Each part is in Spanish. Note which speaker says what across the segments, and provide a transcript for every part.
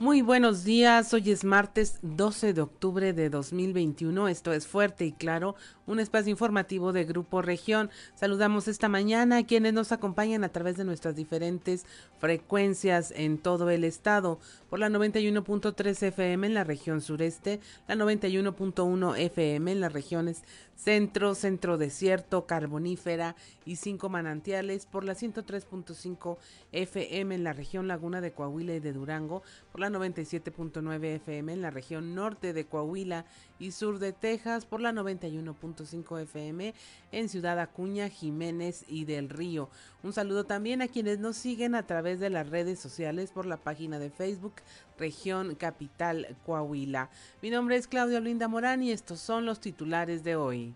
Speaker 1: Muy buenos días, hoy es martes 12 de octubre de 2021, esto es fuerte y claro, un espacio informativo de Grupo Región. Saludamos esta mañana a quienes nos acompañan a través de nuestras diferentes frecuencias en todo el estado, por la 91.3 FM en la región sureste, la 91.1 FM en las regiones centro, centro desierto, carbonífera y cinco manantiales, por la 103.5 FM en la región Laguna de Coahuila y de Durango, por la 97.9 FM en la región norte de Coahuila y sur de Texas, por la 91.5 FM en Ciudad Acuña, Jiménez y del Río. Un saludo también a quienes nos siguen a través de las redes sociales por la página de Facebook Región Capital Coahuila. Mi nombre es Claudia Olinda Morán y estos son los titulares de hoy.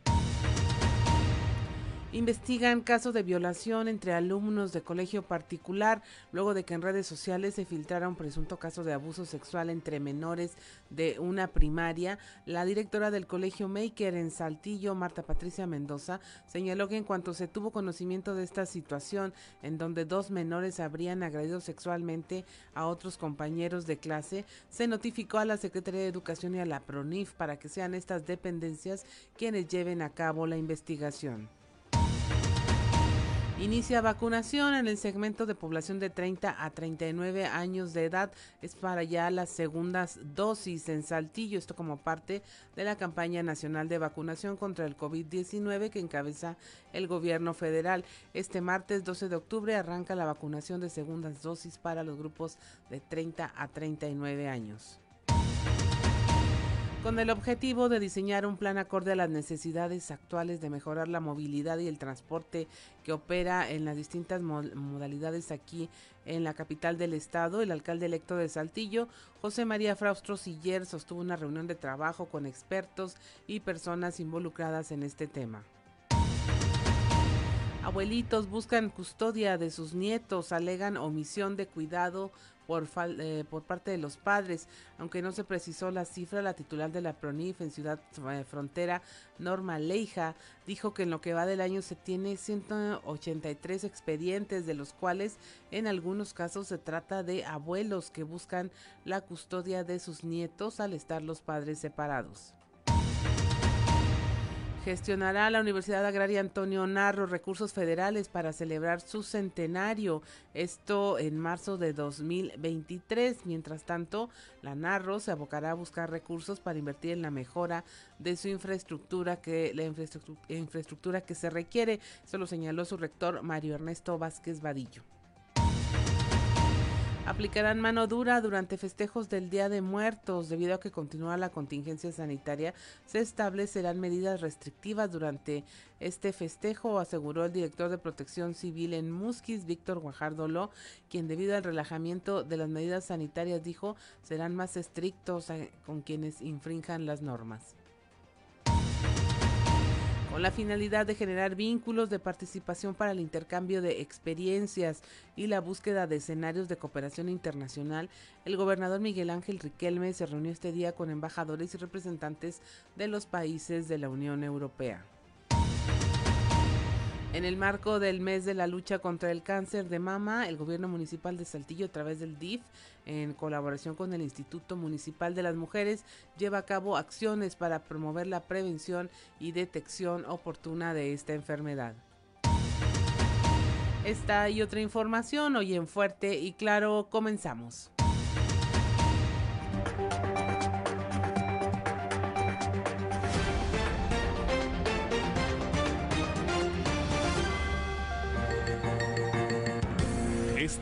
Speaker 1: Investigan caso de violación entre alumnos de colegio particular luego de que en redes sociales se filtrara un presunto caso de abuso sexual entre menores de una primaria. La directora del colegio Maker en Saltillo, Marta Patricia Mendoza, señaló que en cuanto se tuvo conocimiento de esta situación en donde dos menores habrían agredido sexualmente a otros compañeros de clase, se notificó a la Secretaría de Educación y a la PRONIF para que sean estas dependencias quienes lleven a cabo la investigación. Inicia vacunación en el segmento de población de 30 a 39 años de edad. Es para ya las segundas dosis en Saltillo. Esto como parte de la campaña nacional de vacunación contra el COVID-19 que encabeza el gobierno federal. Este martes 12 de octubre arranca la vacunación de segundas dosis para los grupos de 30 a 39 años con el objetivo de diseñar un plan acorde a las necesidades actuales de mejorar la movilidad y el transporte que opera en las distintas modalidades aquí en la capital del estado. El alcalde electo de Saltillo, José María Fraustro Siller, sostuvo una reunión de trabajo con expertos y personas involucradas en este tema. Abuelitos buscan custodia de sus nietos, alegan omisión de cuidado por, eh, por parte de los padres. Aunque no se precisó la cifra, la titular de la PRONIF en Ciudad eh, Frontera, Norma Leija, dijo que en lo que va del año se tiene 183 expedientes, de los cuales en algunos casos se trata de abuelos que buscan la custodia de sus nietos al estar los padres separados. Gestionará la Universidad Agraria Antonio Narro recursos federales para celebrar su centenario, esto en marzo de 2023. Mientras tanto, la Narro se abocará a buscar recursos para invertir en la mejora de su infraestructura que la infraestructura, que se requiere. Eso lo señaló su rector Mario Ernesto Vázquez Vadillo. Aplicarán mano dura durante festejos del Día de Muertos. Debido a que continúa la contingencia sanitaria, se establecerán medidas restrictivas durante este festejo, aseguró el director de Protección Civil en Musquis, Víctor Guajardolo, quien debido al relajamiento de las medidas sanitarias dijo serán más estrictos eh, con quienes infrinjan las normas con la finalidad de generar vínculos de participación para el intercambio de experiencias y la búsqueda de escenarios de cooperación internacional, el gobernador Miguel Ángel Riquelme se reunió este día con embajadores y representantes de los países de la Unión Europea. En el marco del mes de la lucha contra el cáncer de mama, el gobierno municipal de Saltillo, a través del DIF, en colaboración con el Instituto Municipal de las Mujeres, lleva a cabo acciones para promover la prevención y detección oportuna de esta enfermedad. Esta y otra información hoy en Fuerte y Claro comenzamos.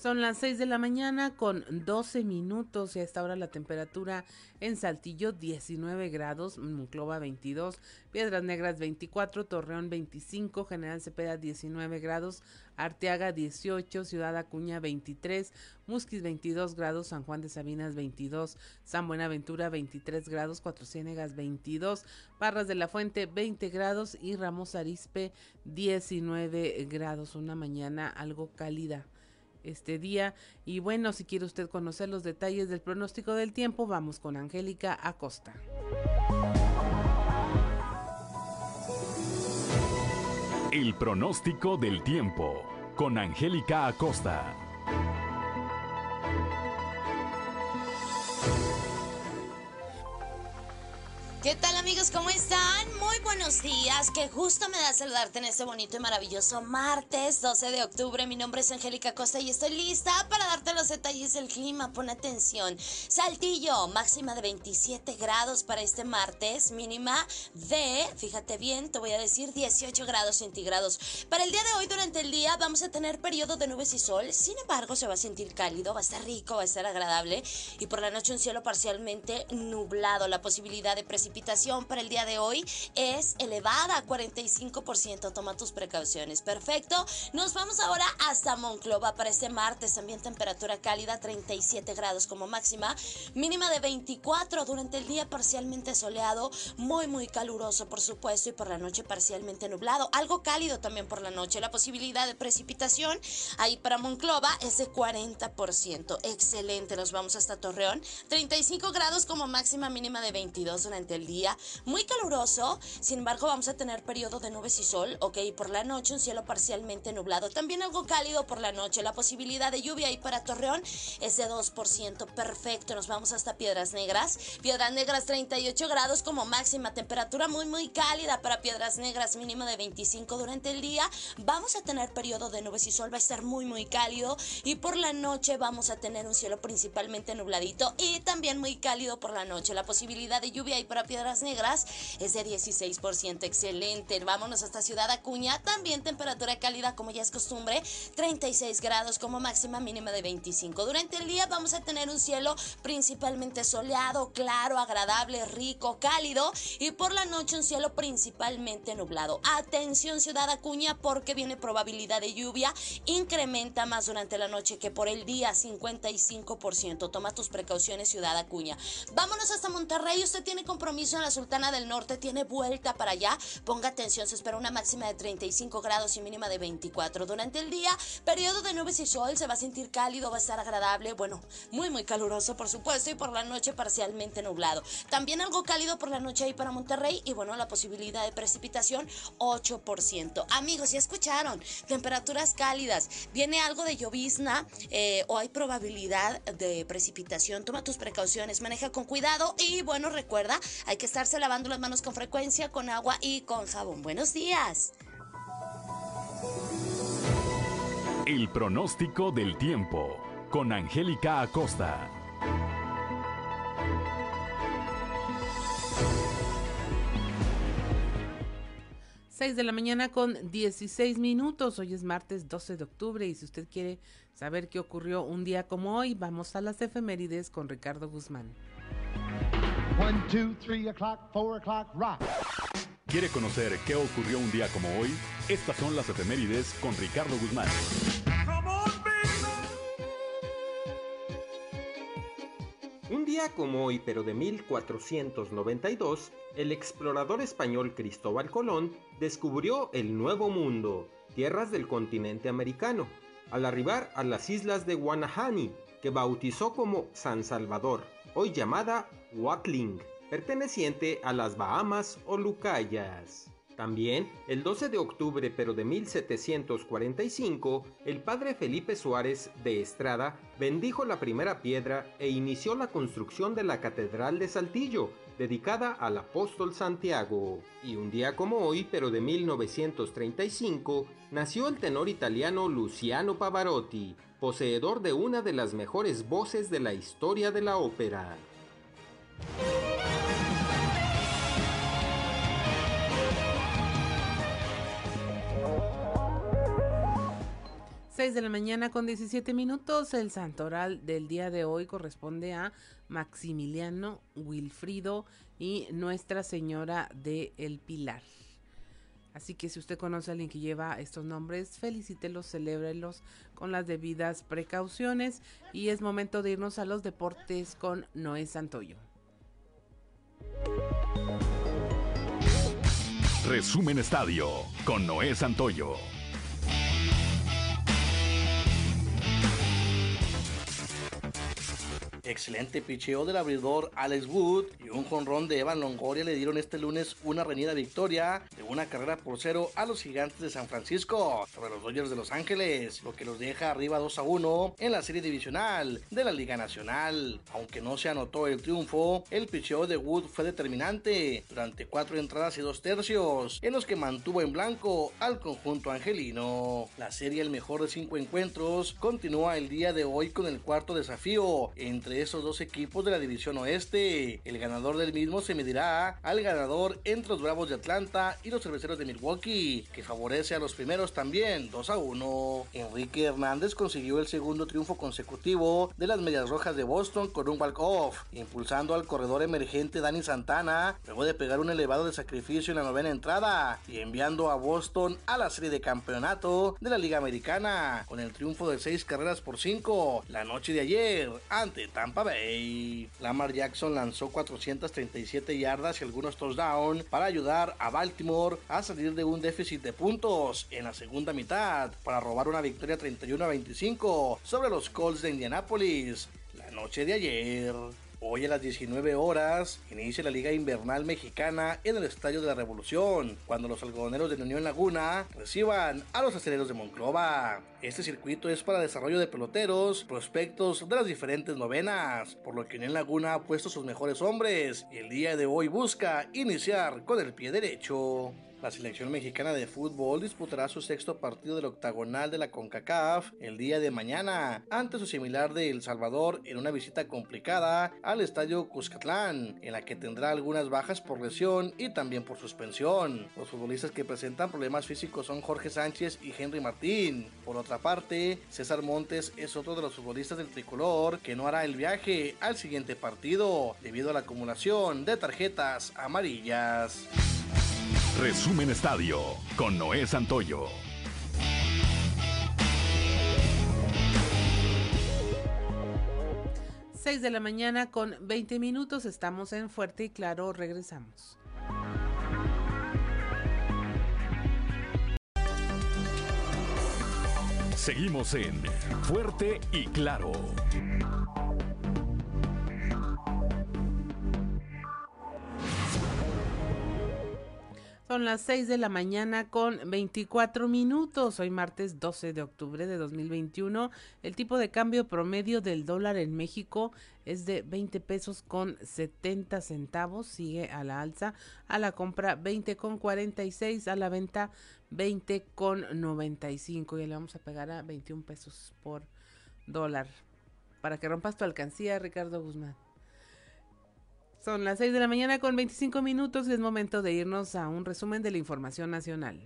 Speaker 1: Son las 6 de la mañana con 12 minutos y a esta hora la temperatura en Saltillo 19 grados, Monclova 22, Piedras Negras 24, Torreón 25, General Cepeda 19 grados, Arteaga 18, Ciudad Acuña 23, Musquis 22 grados, San Juan de Sabinas 22, San Buenaventura 23 grados, Cuatro Ciénegas 22, Parras de la Fuente 20 grados y Ramos Arispe 19 grados. Una mañana algo cálida este día. Y bueno, si quiere usted conocer los detalles del pronóstico del tiempo, vamos con Angélica Acosta.
Speaker 2: El pronóstico del tiempo con Angélica Acosta.
Speaker 3: ¿Qué tal amigos? ¿Cómo están? Muy buenos días. Qué gusto me da saludarte en este bonito y maravilloso martes 12 de octubre. Mi nombre es Angélica Costa y estoy lista para darte los detalles del clima. Pon atención. Saltillo, máxima de 27 grados para este martes, mínima de, fíjate bien, te voy a decir 18 grados centígrados. Para el día de hoy, durante el día, vamos a tener periodo de nubes y sol. Sin embargo, se va a sentir cálido, va a estar rico, va a estar agradable. Y por la noche un cielo parcialmente nublado. La posibilidad de precipitación precipitación para el día de hoy es elevada, 45%. Toma tus precauciones. Perfecto. Nos vamos ahora hasta Monclova para este martes. También temperatura cálida, 37 grados como máxima. Mínima de 24 durante el día parcialmente soleado. Muy, muy caluroso, por supuesto. Y por la noche parcialmente nublado. Algo cálido también por la noche. La posibilidad de precipitación ahí para Monclova es de 40%. Excelente. Nos vamos hasta Torreón. 35 grados como máxima mínima de 22 durante el día, muy caluroso, sin embargo vamos a tener periodo de nubes y sol, ok, por la noche un cielo parcialmente nublado, también algo cálido por la noche, la posibilidad de lluvia ahí para Torreón es de 2%, perfecto, nos vamos hasta Piedras Negras, Piedras Negras 38 grados como máxima, temperatura muy muy cálida para Piedras Negras, mínimo de 25 durante el día, vamos a tener periodo de nubes y sol, va a estar muy muy cálido. Y por la noche vamos a tener un cielo principalmente nubladito y también muy cálido por la noche, la posibilidad de lluvia ahí para Piedras Negras es de 16%. Excelente. Vámonos hasta Ciudad Acuña. También temperatura cálida, como ya es costumbre, 36 grados como máxima mínima de 25. Durante el día vamos a tener un cielo principalmente soleado, claro, agradable, rico, cálido. Y por la noche un cielo principalmente nublado. Atención, Ciudad Acuña, porque viene probabilidad de lluvia. Incrementa más durante la noche que por el día, 55%. Toma tus precauciones, Ciudad Acuña. Vámonos hasta Monterrey. Usted tiene compromiso en la Sultana del Norte tiene vuelta para allá. Ponga atención, se espera una máxima de 35 grados y mínima de 24. Durante el día, periodo de nubes y sol, se va a sentir cálido, va a estar agradable, bueno, muy muy caluroso por supuesto y por la noche parcialmente nublado. También algo cálido por la noche ahí para Monterrey y bueno, la posibilidad de precipitación 8%. Amigos, ya escucharon, temperaturas cálidas, viene algo de llovizna eh, o hay probabilidad de precipitación. Toma tus precauciones, maneja con cuidado y bueno, recuerda, hay que estarse lavando las manos con frecuencia, con agua y con jabón. Buenos días.
Speaker 2: El pronóstico del tiempo con Angélica Acosta.
Speaker 1: Seis de la mañana con 16 minutos. Hoy es martes 12 de octubre y si usted quiere saber qué ocurrió un día como hoy, vamos a las efemérides con Ricardo Guzmán.
Speaker 2: ¿Quiere conocer qué ocurrió un día como hoy? Estas son las efemérides con Ricardo Guzmán.
Speaker 4: Un día como hoy, pero de 1492, el explorador español Cristóbal Colón descubrió el Nuevo Mundo, tierras del continente americano, al arribar a las islas de Guanahani, que bautizó como San Salvador hoy llamada Watling, perteneciente a las Bahamas o Lucayas. También, el 12 de octubre pero de 1745, el padre Felipe Suárez de Estrada bendijo la primera piedra e inició la construcción de la Catedral de Saltillo, dedicada al apóstol Santiago. Y un día como hoy, pero de 1935, nació el tenor italiano Luciano Pavarotti, poseedor de una de las mejores voces de la historia de la ópera.
Speaker 1: 6 de la mañana con 17 minutos. El santoral del día de hoy corresponde a Maximiliano Wilfrido y Nuestra Señora de El Pilar. Así que si usted conoce a alguien que lleva estos nombres, felicítelos, celébrelos con las debidas precauciones. Y es momento de irnos a los deportes con Noé Santoyo.
Speaker 2: Resumen Estadio con Noé Santoyo.
Speaker 5: Excelente picheo del abridor Alex Wood y un jonrón de Evan Longoria le dieron este lunes una reñida victoria de una carrera por cero a los gigantes de San Francisco sobre los Dodgers de Los Ángeles, lo que los deja arriba 2 a 1 en la serie divisional de la Liga Nacional. Aunque no se anotó el triunfo, el picheo de Wood fue determinante durante cuatro entradas y dos tercios, en los que mantuvo en blanco al conjunto angelino. La serie El mejor de cinco encuentros continúa el día de hoy con el cuarto desafío entre esos dos equipos de la división oeste. El ganador del mismo se medirá al ganador entre los Bravos de Atlanta y los Cerveceros de Milwaukee, que favorece a los primeros también 2 a 1. Enrique Hernández consiguió el segundo triunfo consecutivo de las Medias Rojas de Boston con un walk-off, impulsando al corredor emergente Dani Santana luego de pegar un elevado de sacrificio en la novena entrada y enviando a Boston a la serie de campeonato de la Liga Americana con el triunfo de 6 carreras por 5 la noche de ayer ante Tampa Lamar Jackson lanzó 437 yardas y algunos touchdowns para ayudar a Baltimore a salir de un déficit de puntos en la segunda mitad para robar una victoria 31 a 25 sobre los Colts de Indianapolis la noche de ayer. Hoy a las 19 horas inicia la Liga Invernal Mexicana en el Estadio de la Revolución, cuando los algodoneros de la Unión Laguna reciban a los aceleros de Monclova. Este circuito es para desarrollo de peloteros, prospectos de las diferentes novenas, por lo que Unión Laguna ha puesto sus mejores hombres y el día de hoy busca iniciar con el pie derecho. La selección mexicana de fútbol disputará su sexto partido del octagonal de la CONCACAF el día de mañana ante su similar de El Salvador en una visita complicada al estadio Cuscatlán, en la que tendrá algunas bajas por lesión y también por suspensión. Los futbolistas que presentan problemas físicos son Jorge Sánchez y Henry Martín. Por otra parte, César Montes es otro de los futbolistas del tricolor que no hará el viaje al siguiente partido debido a la acumulación de tarjetas amarillas.
Speaker 2: Resumen Estadio con Noé Santoyo.
Speaker 1: 6 de la mañana con 20 minutos. Estamos en Fuerte y Claro. Regresamos.
Speaker 2: Seguimos en Fuerte y Claro.
Speaker 1: Son las 6 de la mañana con 24 minutos. Hoy martes 12 de octubre de 2021. El tipo de cambio promedio del dólar en México es de 20 pesos con 70 centavos. Sigue a la alza. A la compra 20 con 46. A la venta 20 con 95. Y le vamos a pegar a 21 pesos por dólar. Para que rompas tu alcancía, Ricardo Guzmán. Son las 6 de la mañana con 25 minutos y es momento de irnos a un resumen de la información nacional.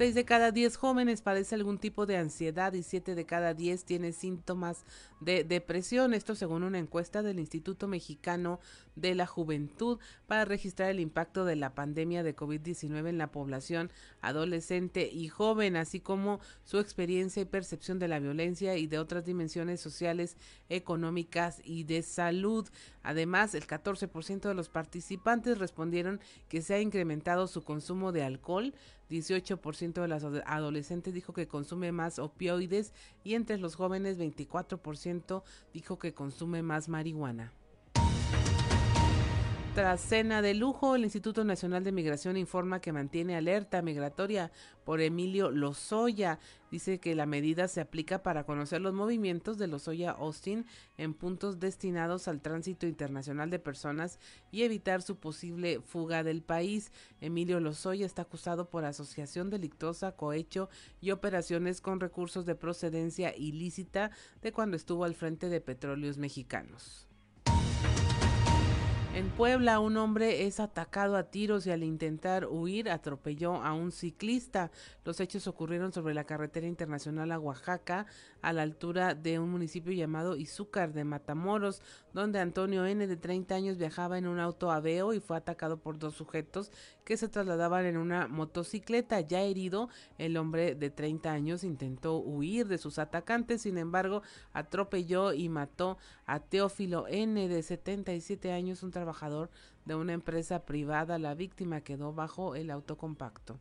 Speaker 1: 6 de cada 10 jóvenes padece algún tipo de ansiedad y 7 de cada 10 tiene síntomas de depresión. Esto según una encuesta del Instituto Mexicano de la Juventud para registrar el impacto de la pandemia de COVID-19 en la población adolescente y joven, así como su experiencia y percepción de la violencia y de otras dimensiones sociales, económicas y de salud. Además, el 14% de los participantes respondieron que se ha incrementado su consumo de alcohol, 18% de las adolescentes dijo que consume más opioides y entre los jóvenes 24% dijo que consume más marihuana. Tras cena de lujo, el Instituto Nacional de Migración informa que mantiene alerta migratoria por Emilio Lozoya. Dice que la medida se aplica para conocer los movimientos de Lozoya Austin en puntos destinados al tránsito internacional de personas y evitar su posible fuga del país. Emilio Lozoya está acusado por asociación delictuosa, cohecho y operaciones con recursos de procedencia ilícita de cuando estuvo al frente de Petróleos Mexicanos. En Puebla, un hombre es atacado a tiros y al intentar huir atropelló a un ciclista. Los hechos ocurrieron sobre la carretera internacional a Oaxaca, a la altura de un municipio llamado Izúcar de Matamoros, donde Antonio N. de 30 años viajaba en un auto aveo y fue atacado por dos sujetos que se trasladaban en una motocicleta. Ya herido, el hombre de 30 años intentó huir de sus atacantes, sin embargo, atropelló y mató a Teófilo N. de 77 años, un trabajador de una empresa privada. La víctima quedó bajo el auto compacto.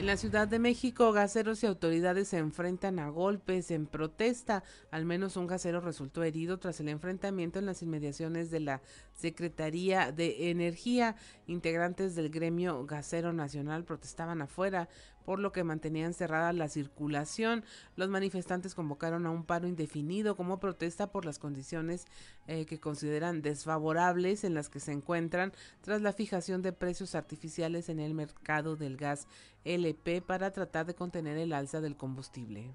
Speaker 1: En la Ciudad de México, gaseros y autoridades se enfrentan a golpes en protesta. Al menos un gasero resultó herido tras el enfrentamiento en las inmediaciones de la Secretaría de Energía. Integrantes del gremio gasero nacional protestaban afuera por lo que mantenían cerrada la circulación. Los manifestantes convocaron a un paro indefinido como protesta por las condiciones eh, que consideran desfavorables en las que se encuentran tras la fijación de precios artificiales en el mercado del gas LP para tratar de contener el alza del combustible.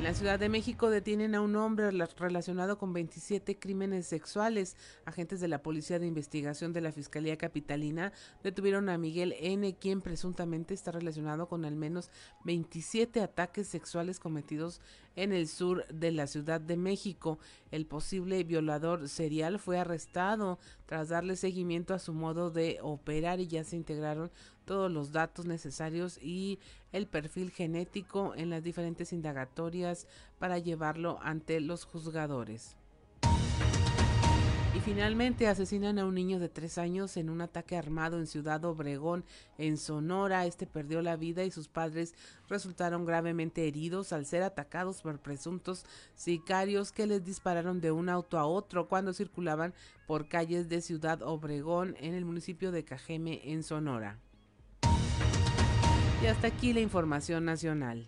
Speaker 1: En la Ciudad de México detienen a un hombre relacionado con 27 crímenes sexuales. Agentes de la Policía de Investigación de la Fiscalía Capitalina detuvieron a Miguel N., quien presuntamente está relacionado con al menos 27 ataques sexuales cometidos en el sur de la Ciudad de México. El posible violador serial fue arrestado tras darle seguimiento a su modo de operar y ya se integraron todos los datos necesarios y el perfil genético en las diferentes indagatorias para llevarlo ante los juzgadores. Y finalmente asesinan a un niño de tres años en un ataque armado en Ciudad Obregón, en Sonora. Este perdió la vida y sus padres resultaron gravemente heridos al ser atacados por presuntos sicarios que les dispararon de un auto a otro cuando circulaban por calles de Ciudad Obregón en el municipio de Cajeme, en Sonora. Y hasta aquí la información nacional.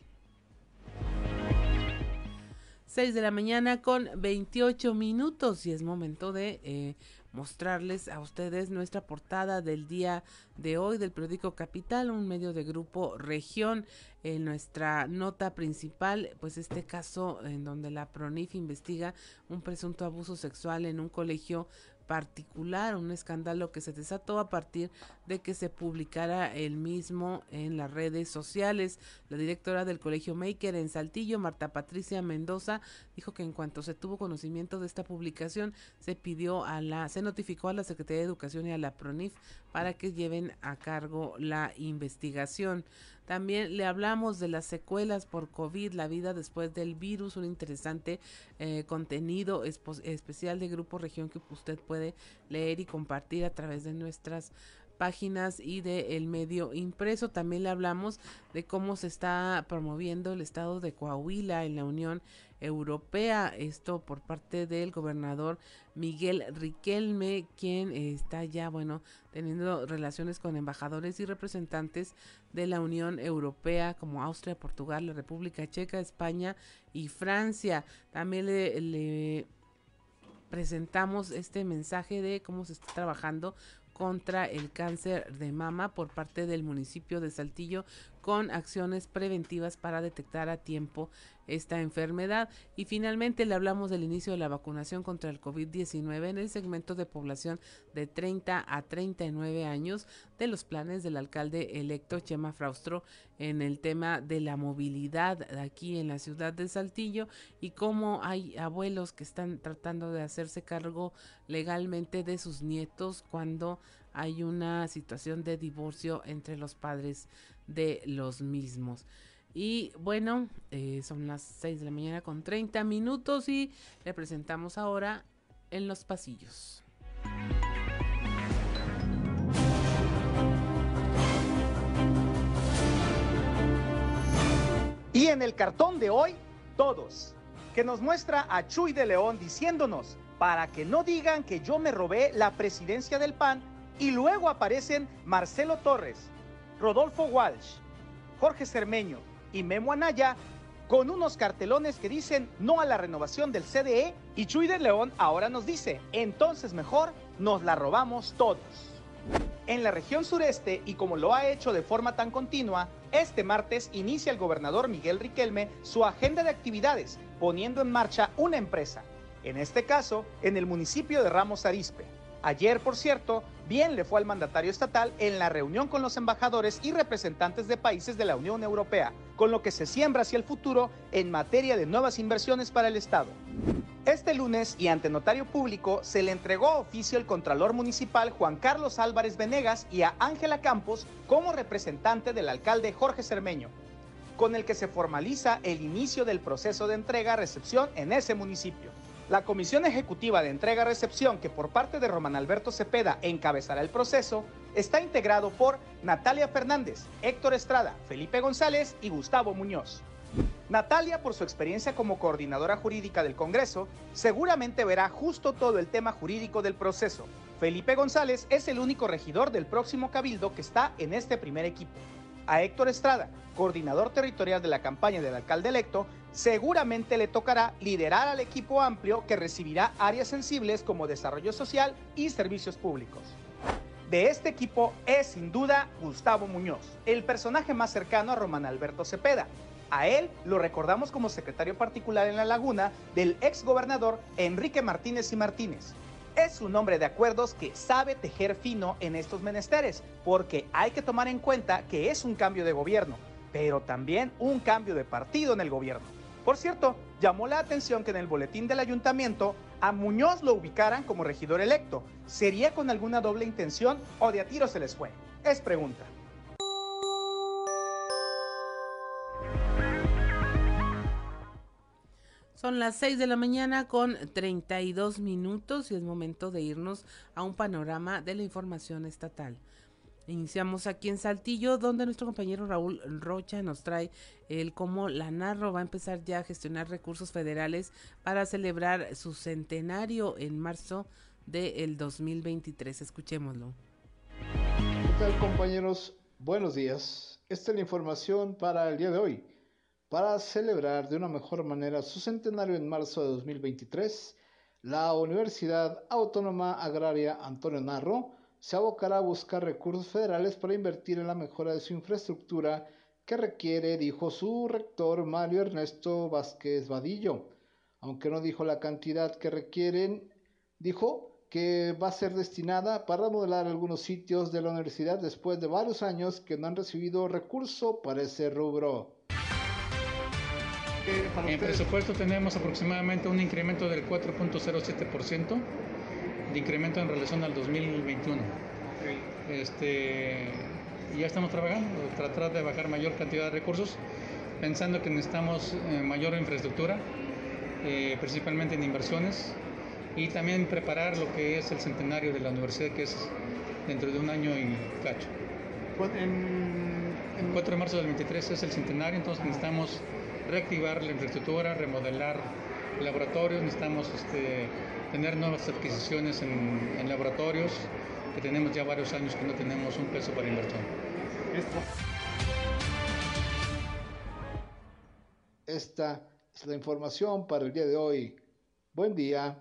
Speaker 1: 6 de la mañana con 28 minutos y es momento de eh, mostrarles a ustedes nuestra portada del día de hoy del periódico Capital, un medio de grupo región. En nuestra nota principal, pues este caso en donde la PRONIF investiga un presunto abuso sexual en un colegio particular, un escándalo que se desató a partir de que se publicara el mismo en las redes sociales. La directora del Colegio Maker en Saltillo, Marta Patricia Mendoza, dijo que en cuanto se tuvo conocimiento de esta publicación, se pidió a la, se notificó a la Secretaría de Educación y a la PRONIF para que lleven a cargo la investigación. También le hablamos de las secuelas por COVID, la vida después del virus, un interesante eh, contenido especial de Grupo Región que usted puede leer y compartir a través de nuestras páginas y el medio impreso. También le hablamos de cómo se está promoviendo el estado de Coahuila en la Unión Europea. Esto por parte del gobernador Miguel Riquelme, quien está ya, bueno, teniendo relaciones con embajadores y representantes de la Unión Europea como Austria, Portugal, la República Checa, España y Francia. También le presentamos este mensaje de cómo se está trabajando contra el cáncer de mama por parte del municipio de Saltillo con acciones preventivas para detectar a tiempo esta enfermedad. Y finalmente le hablamos del inicio de la vacunación contra el COVID-19 en el segmento de población de 30 a 39 años de los planes del alcalde electo Chema Fraustro en el tema de la movilidad aquí en la ciudad de Saltillo y cómo hay abuelos que están tratando de hacerse cargo legalmente de sus nietos cuando hay una situación de divorcio entre los padres de los mismos. Y bueno, eh, son las 6 de la mañana con 30 minutos y le presentamos ahora en los pasillos.
Speaker 6: Y en el cartón de hoy, todos, que nos muestra a Chuy de León diciéndonos, para que no digan que yo me robé la presidencia del PAN, y luego aparecen Marcelo Torres, Rodolfo Walsh, Jorge Cermeño y Memo Anaya con unos cartelones que dicen no a la renovación del CDE y Chuy de León ahora nos dice, entonces mejor nos la robamos todos. En la región sureste, y como lo ha hecho de forma tan continua, este martes inicia el gobernador Miguel Riquelme su agenda de actividades, poniendo en marcha una empresa, en este caso en el municipio de Ramos Arizpe. Ayer, por cierto, bien le fue al mandatario estatal en la reunión con los embajadores y representantes de países de la Unión Europea, con lo que se siembra hacia el futuro en materia de nuevas inversiones para el Estado. Este lunes y ante notario público se le entregó oficio el Contralor Municipal Juan Carlos Álvarez Venegas y a Ángela Campos como representante del alcalde Jorge Cermeño, con el que se formaliza el inicio del proceso de entrega-recepción en ese municipio. La Comisión Ejecutiva de Entrega-Recepción, que por parte de Román Alberto Cepeda encabezará el proceso, está integrado por Natalia Fernández, Héctor Estrada, Felipe González y Gustavo Muñoz. Natalia, por su experiencia como coordinadora jurídica del Congreso, seguramente verá justo todo el tema jurídico del proceso. Felipe González es el único regidor del próximo cabildo que está en este primer equipo. A Héctor Estrada, coordinador territorial de la campaña del alcalde electo, seguramente le tocará liderar al equipo amplio que recibirá áreas sensibles como desarrollo social y servicios públicos. De este equipo es sin duda Gustavo Muñoz, el personaje más cercano a Román Alberto Cepeda, a él lo recordamos como secretario particular en la laguna del ex gobernador Enrique Martínez y Martínez. Es un hombre de acuerdos que sabe tejer fino en estos menesteres, porque hay que tomar en cuenta que es un cambio de gobierno, pero también un cambio de partido en el gobierno. Por cierto, llamó la atención que en el boletín del ayuntamiento a Muñoz lo ubicaran como regidor electo. ¿Sería con alguna doble intención o de a tiro se les fue? Es pregunta.
Speaker 1: Son las 6 de la mañana con 32 minutos y es momento de irnos a un panorama de la información estatal. Iniciamos aquí en Saltillo, donde nuestro compañero Raúl Rocha nos trae el cómo la Narro va a empezar ya a gestionar recursos federales para celebrar su centenario en marzo del 2023. Escuchémoslo.
Speaker 7: ¿Qué tal compañeros? Buenos días. Esta es la información para el día de hoy. Para celebrar de una mejor manera su centenario en marzo de 2023, la Universidad Autónoma Agraria Antonio Narro se abocará a buscar recursos federales para invertir en la mejora de su infraestructura que requiere, dijo su rector Mario Ernesto Vázquez Vadillo. Aunque no dijo la cantidad que requieren, dijo que va a ser destinada para remodelar algunos sitios de la universidad después de varios años que no han recibido recurso para ese rubro.
Speaker 8: En presupuesto tenemos aproximadamente un incremento del 4.07% de incremento en relación al 2021. Este, ya estamos trabajando, tratar de bajar mayor cantidad de recursos, pensando que necesitamos eh, mayor infraestructura, eh, principalmente en inversiones, y también preparar lo que es el centenario de la universidad, que es dentro de un año y cacho. el 4 de marzo del 23 es el centenario, entonces necesitamos reactivar la infraestructura, remodelar laboratorios, necesitamos este, tener nuevas adquisiciones en, laboratorios, que tenemos ya varios años que no tenemos un peso para inversión.
Speaker 7: Esta es la información para el día de hoy. Buen día.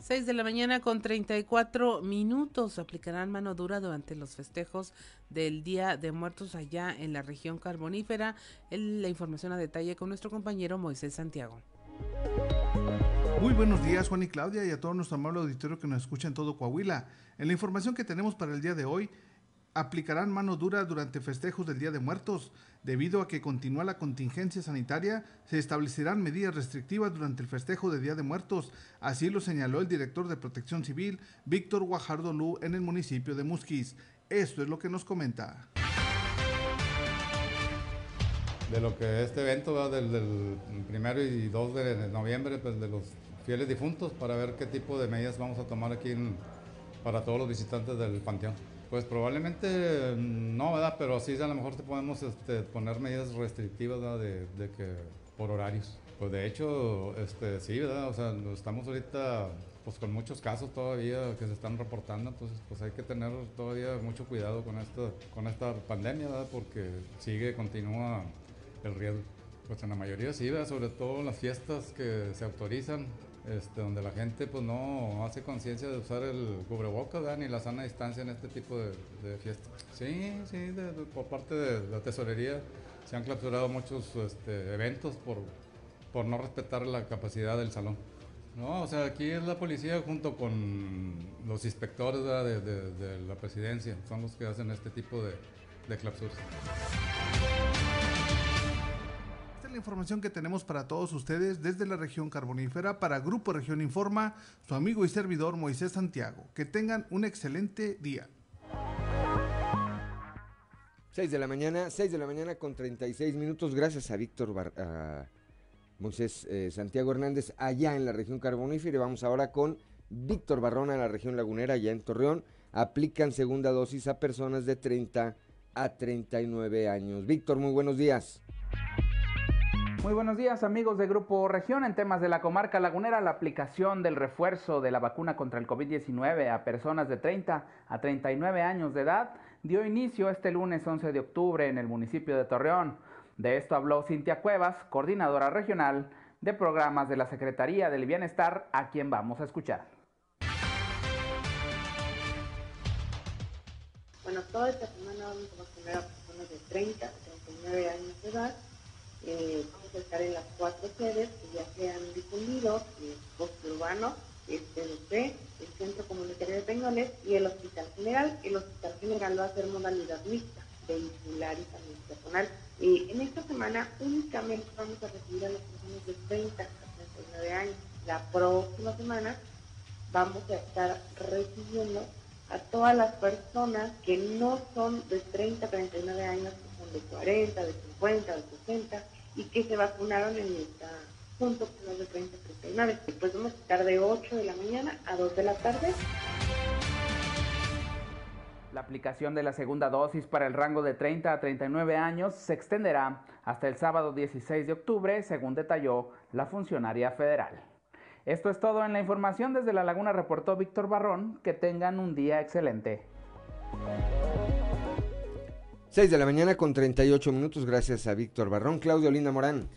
Speaker 1: 6 de la mañana con 34 minutos. Aplicarán mano dura durante los festejos del Día de Muertos allá en la región carbonífera. la información a detalle con nuestro compañero Moisés Santiago.
Speaker 9: Muy buenos días Juan y Claudia y a todo nuestro amable auditorio que nos escucha en todo Coahuila. En la información que tenemos para el día de hoy, aplicarán mano dura durante festejos del Día de Muertos. Debido a que continúa la contingencia sanitaria, se establecerán medidas restrictivas durante el festejo de Día de Muertos. Así lo señaló el director de Protección Civil, Víctor Guajardo Lu, en el municipio de Musquis. Esto es lo que nos comenta.
Speaker 10: De lo que este evento va del, primero y 2 de noviembre, pues de los fieles difuntos, para ver qué tipo de medidas vamos a tomar aquí para todos los visitantes del panteón. Pues probablemente no, ¿verdad? Pero sí a lo mejor te podemos este, poner medidas restrictivas De, que por horarios. Pues de hecho, este, sí, ¿verdad? O sea, estamos ahorita pues con muchos casos todavía que se están reportando, entonces pues hay que tener todavía mucho cuidado con esto, con esta pandemia, ¿verdad? Porque sigue, continúa el riesgo. Pues en la mayoría sí, ¿verdad? Sobre todo las fiestas que se autorizan, este, donde la gente pues no hace conciencia de usar el cubrebocas ni la sana distancia en este tipo de, fiestas. Sí, sí, por parte de la tesorería se han clausurado muchos este, eventos por, por no respetar la capacidad del salón. No, o sea, aquí es la policía junto con los inspectores de, la presidencia, son los que hacen este tipo de, clausuras
Speaker 9: información que tenemos para todos ustedes desde la región carbonífera para Grupo Región Informa, su amigo y servidor Moisés Santiago. Que tengan un excelente día.
Speaker 11: 6 de la mañana, 6 de la mañana con 36 minutos. Gracias a Víctor Moisés eh, Santiago Hernández allá en la región carbonífera. vamos ahora con Víctor Barrona en la región lagunera, allá en Torreón. aplican segunda dosis a personas de 30 a 39 años. Víctor, muy buenos días.
Speaker 12: Muy buenos días amigos de Grupo Región. En temas de la comarca lagunera, la aplicación del refuerzo de la vacuna contra el COVID-19 a personas de 30 a 39 años de edad dio inicio este lunes 11 de octubre en el municipio de Torreón. De esto habló Cintia Cuevas, coordinadora regional de programas de la Secretaría del Bienestar, a quien vamos a escuchar.
Speaker 13: Bueno, toda esta semana vamos a vacunar a personas de 30 a 39 años de edad eh, vamos a estar en las cuatro sedes que ya se han difundido, el urbano, el CDC, el Centro Comunitario de Peñoles y el Hospital General. El Hospital General va a ser modalidad mixta, vehicular y también personal. En esta semana únicamente vamos a recibir a las personas de 30 a 39 años. La próxima semana vamos a estar recibiendo a todas las personas que no son de 30 a 39 años, de 40, de 50, de 60 y que se vacunaron en esta punto con los de 30 a 39. Después vamos a estar de 8 de la mañana a 2 de la tarde.
Speaker 12: La aplicación de la segunda dosis para el rango de 30 a 39 años se extenderá hasta el sábado 16 de octubre, según detalló la funcionaria federal. Esto es todo en la información. Desde La Laguna reportó Víctor Barrón. Que tengan un día excelente.
Speaker 11: 6 de la mañana con 38 minutos, gracias a Víctor Barrón. Claudio Linda Morán.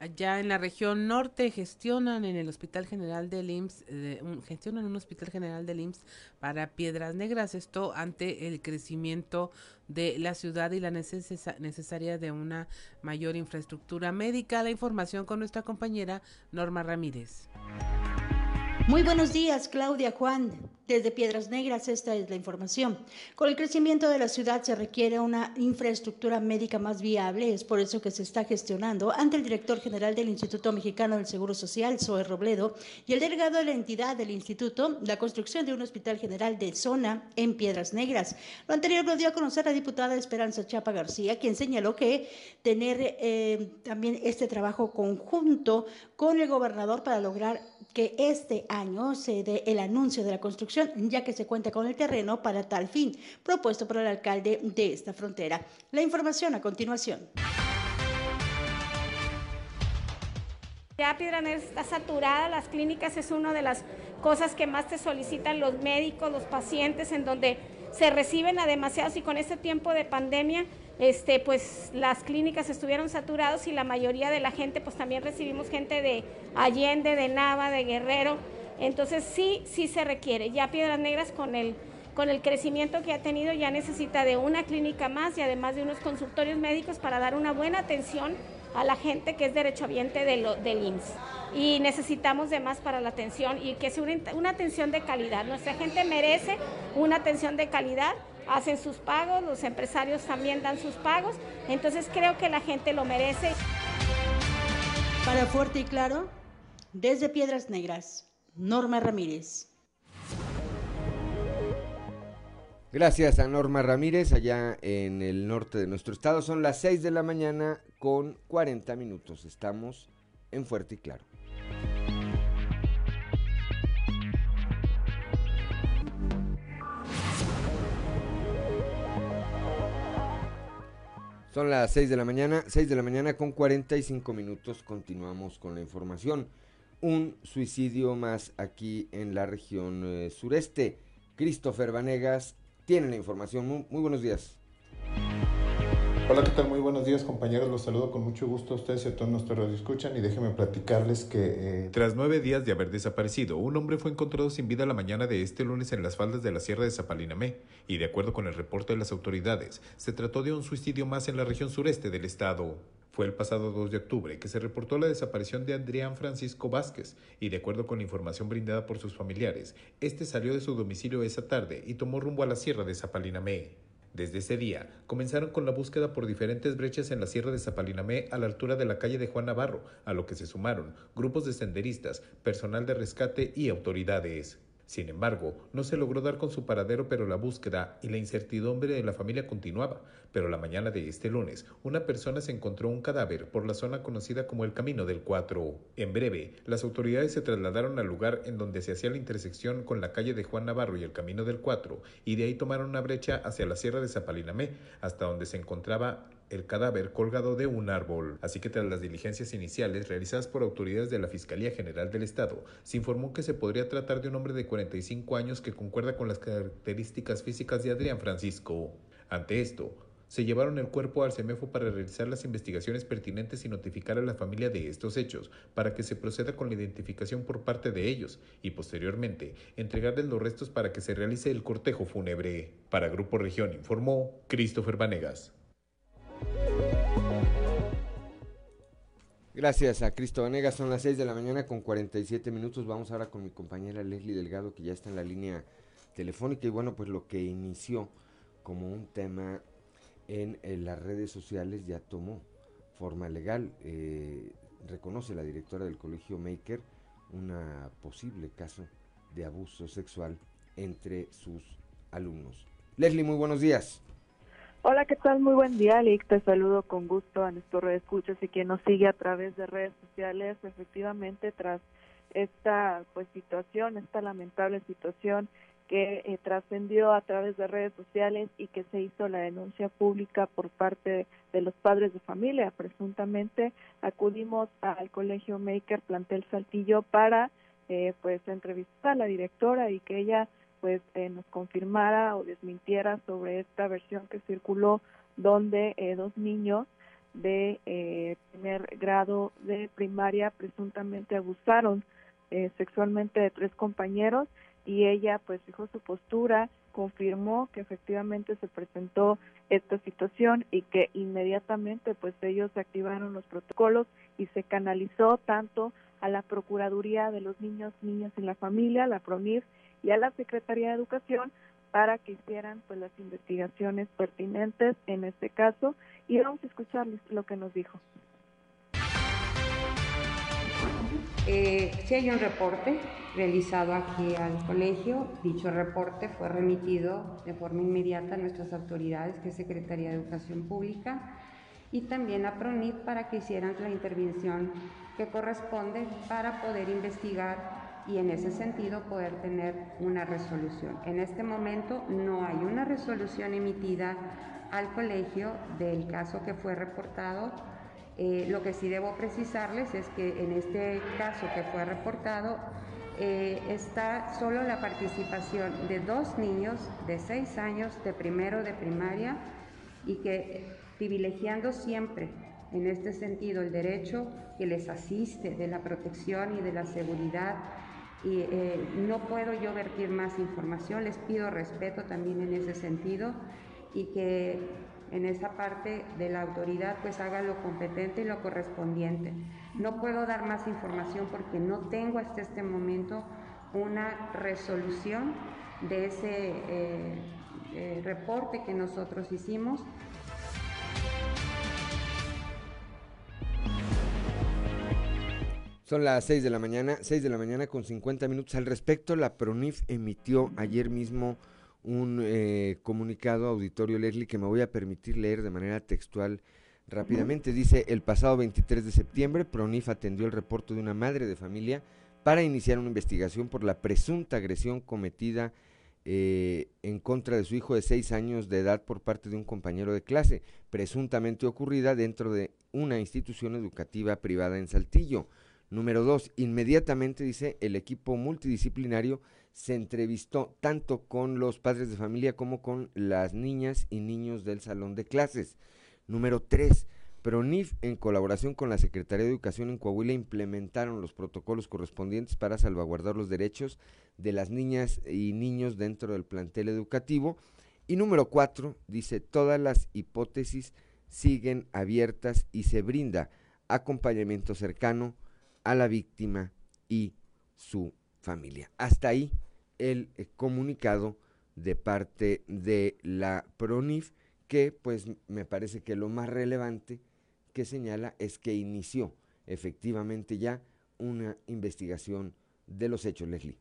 Speaker 1: Allá en la región norte gestionan en el Hospital General del IMSS, eh, un, gestionan un Hospital General del IMSS para Piedras Negras, esto ante el crecimiento de la ciudad y la necesaria de una mayor infraestructura médica. La información con nuestra compañera Norma Ramírez.
Speaker 14: Muy buenos días, Claudia Juan. Desde Piedras Negras, esta es la información. Con el crecimiento de la ciudad se requiere una infraestructura médica más viable. Es por eso que se está gestionando ante el director general del Instituto Mexicano del Seguro Social, Zoe Robledo, y el delegado de la entidad del instituto, la construcción de un hospital general de zona en Piedras Negras. Lo anterior lo dio a conocer la diputada Esperanza Chapa García, quien señaló que tener eh, también este trabajo conjunto con el gobernador para lograr que este año se dé el anuncio de la construcción, ya que se cuenta con el terreno para tal fin, propuesto por el alcalde de esta frontera. La información a continuación.
Speaker 15: Ya Piedra está saturada, las clínicas es una de las cosas que más te solicitan los médicos, los pacientes, en donde se reciben a demasiados y con este tiempo de pandemia este, pues las clínicas estuvieron saturadas y la mayoría de la gente, pues también recibimos gente de Allende, de Nava, de Guerrero. Entonces sí, sí se requiere. Ya Piedras Negras con el, con el crecimiento que ha tenido ya necesita de una clínica más y además de unos consultorios médicos para dar una buena atención a la gente que es derechohabiente de del IMSS. Y necesitamos de más para la atención y que sea una atención de calidad. Nuestra gente merece una atención de calidad hacen sus pagos, los empresarios también dan sus pagos, entonces creo que la gente lo merece.
Speaker 14: Para Fuerte y Claro, desde Piedras Negras, Norma Ramírez.
Speaker 11: Gracias a Norma Ramírez, allá en el norte de nuestro estado. Son las 6 de la mañana con 40 minutos. Estamos en Fuerte y Claro. Son las 6 de la mañana, 6 de la mañana con 45 minutos. Continuamos con la información. Un suicidio más aquí en la región eh, sureste. Christopher Vanegas tiene la información. muy buenos días.
Speaker 16: Hola, ¿qué tal? Muy buenos días, compañeros. Los saludo con mucho gusto a ustedes y a todos nuestros escuchan y déjenme platicarles que...
Speaker 17: Eh... Tras nueve días de haber desaparecido, un hombre fue encontrado sin vida la mañana de este lunes en las faldas de la Sierra de Zapalinamé y de acuerdo con el reporte de las autoridades, se trató de un suicidio más en la región sureste del estado. Fue el pasado 2 de octubre que se reportó la desaparición de Adrián Francisco Vázquez y de acuerdo con la información brindada por sus familiares, este salió de su domicilio esa tarde y tomó rumbo a la Sierra de Zapalinamé. Desde ese día, comenzaron con la búsqueda por diferentes brechas en la Sierra de Zapalinamé a la altura de la calle de Juan Navarro, a lo que se sumaron grupos de senderistas, personal de rescate y autoridades. Sin embargo, no se logró dar con su paradero, pero la búsqueda y la incertidumbre de la familia continuaba. Pero la mañana de este lunes, una persona se encontró un cadáver por la zona conocida como el Camino del Cuatro. En breve, las autoridades se trasladaron al lugar en donde se hacía la intersección con la calle de Juan Navarro y el Camino del Cuatro, y de ahí tomaron una brecha hacia la sierra de Zapalinamé, hasta donde se encontraba el cadáver colgado de un árbol. Así que tras las diligencias iniciales realizadas por autoridades de la Fiscalía General del Estado, se informó que se podría tratar de un hombre de 45 años que concuerda con las características físicas de Adrián Francisco. Ante esto, se llevaron el cuerpo al CEMEFO para realizar las investigaciones pertinentes y notificar a la familia de estos hechos, para que se proceda con la identificación por parte de ellos y posteriormente entregarles los restos para que se realice el cortejo fúnebre. Para Grupo Región informó Christopher Vanegas.
Speaker 11: Gracias a Cristo Vanegas, son las 6 de la mañana con 47 minutos. Vamos ahora con mi compañera Leslie Delgado, que ya está en la línea telefónica. Y bueno, pues lo que inició como un tema en, las redes sociales ya tomó forma legal. Eh, reconoce la directora del colegio Maker un posible caso de abuso sexual entre sus alumnos. Leslie, muy buenos días.
Speaker 18: Hola, ¿qué tal? Muy buen día, Lick. Te saludo con gusto a nuestro red escuchas y quien nos sigue a través de redes sociales. Efectivamente, tras esta pues situación, esta lamentable situación que eh, trascendió a través de redes sociales y que se hizo la denuncia pública por parte de los padres de familia. Presuntamente acudimos al Colegio Maker Plantel Saltillo para eh, pues entrevistar a la directora y que ella pues eh, nos confirmara o desmintiera sobre esta versión que circuló donde eh, dos niños de eh, primer grado de primaria presuntamente abusaron sexualmente de tres compañeros y ella pues fijó su postura, confirmó que efectivamente se presentó esta situación y que inmediatamente pues ellos activaron los protocolos y se canalizó tanto a la Procuraduría de los Niños, Niñas y la Familia, la PRONIF, y a la Secretaría de Educación para que hicieran pues las investigaciones pertinentes en este caso y vamos a escuchar lo que nos dijo.
Speaker 19: Eh, sí hay un reporte realizado aquí al colegio. Dicho reporte fue remitido de forma inmediata a nuestras autoridades, que es Secretaría de Educación Pública, y también a PRONIT para que hicieran la intervención que corresponde para poder investigar y en ese sentido poder tener una resolución. En este momento no hay una resolución emitida al colegio del caso que fue reportado. Eh, lo que sí debo precisarles es que en este caso que fue reportado eh, está solo la participación de dos niños de seis años de primero de primaria y que privilegiando siempre en este sentido el derecho que les asiste de la protección y de la seguridad y eh, no puedo yo vertir más información, les pido respeto también en ese sentido y que en esa parte de la autoridad pues haga lo competente y lo correspondiente. No puedo dar más información porque no tengo hasta este momento una resolución de ese eh, eh, reporte que nosotros hicimos
Speaker 11: Son las 6 de la mañana, 6 de la mañana con 50 minutos. Al respecto, la PRONIF emitió ayer mismo un eh, comunicado auditorio Leslie que me voy a permitir leer de manera textual rápidamente. Dice, el pasado 23 de septiembre, PRONIF atendió el reporte de una madre de familia para iniciar una investigación por la presunta agresión cometida eh, en contra de su hijo de 6 años de edad por parte de un compañero de clase, presuntamente ocurrida dentro de una institución educativa privada en Saltillo. Número dos, inmediatamente, dice, el equipo multidisciplinario se entrevistó tanto con los padres de familia como con las niñas y niños del salón de clases. Número tres, PRONIF, en colaboración con la Secretaría de Educación en Coahuila, implementaron los protocolos correspondientes para salvaguardar los derechos de las niñas y niños dentro del plantel educativo. Y número cuatro, dice, todas las hipótesis siguen abiertas y se brinda acompañamiento cercano a la víctima y su familia. Hasta ahí el eh, comunicado de parte de la PRONIF, que pues me parece que lo más relevante que señala es que inició efectivamente ya una investigación de los hechos, Leslie.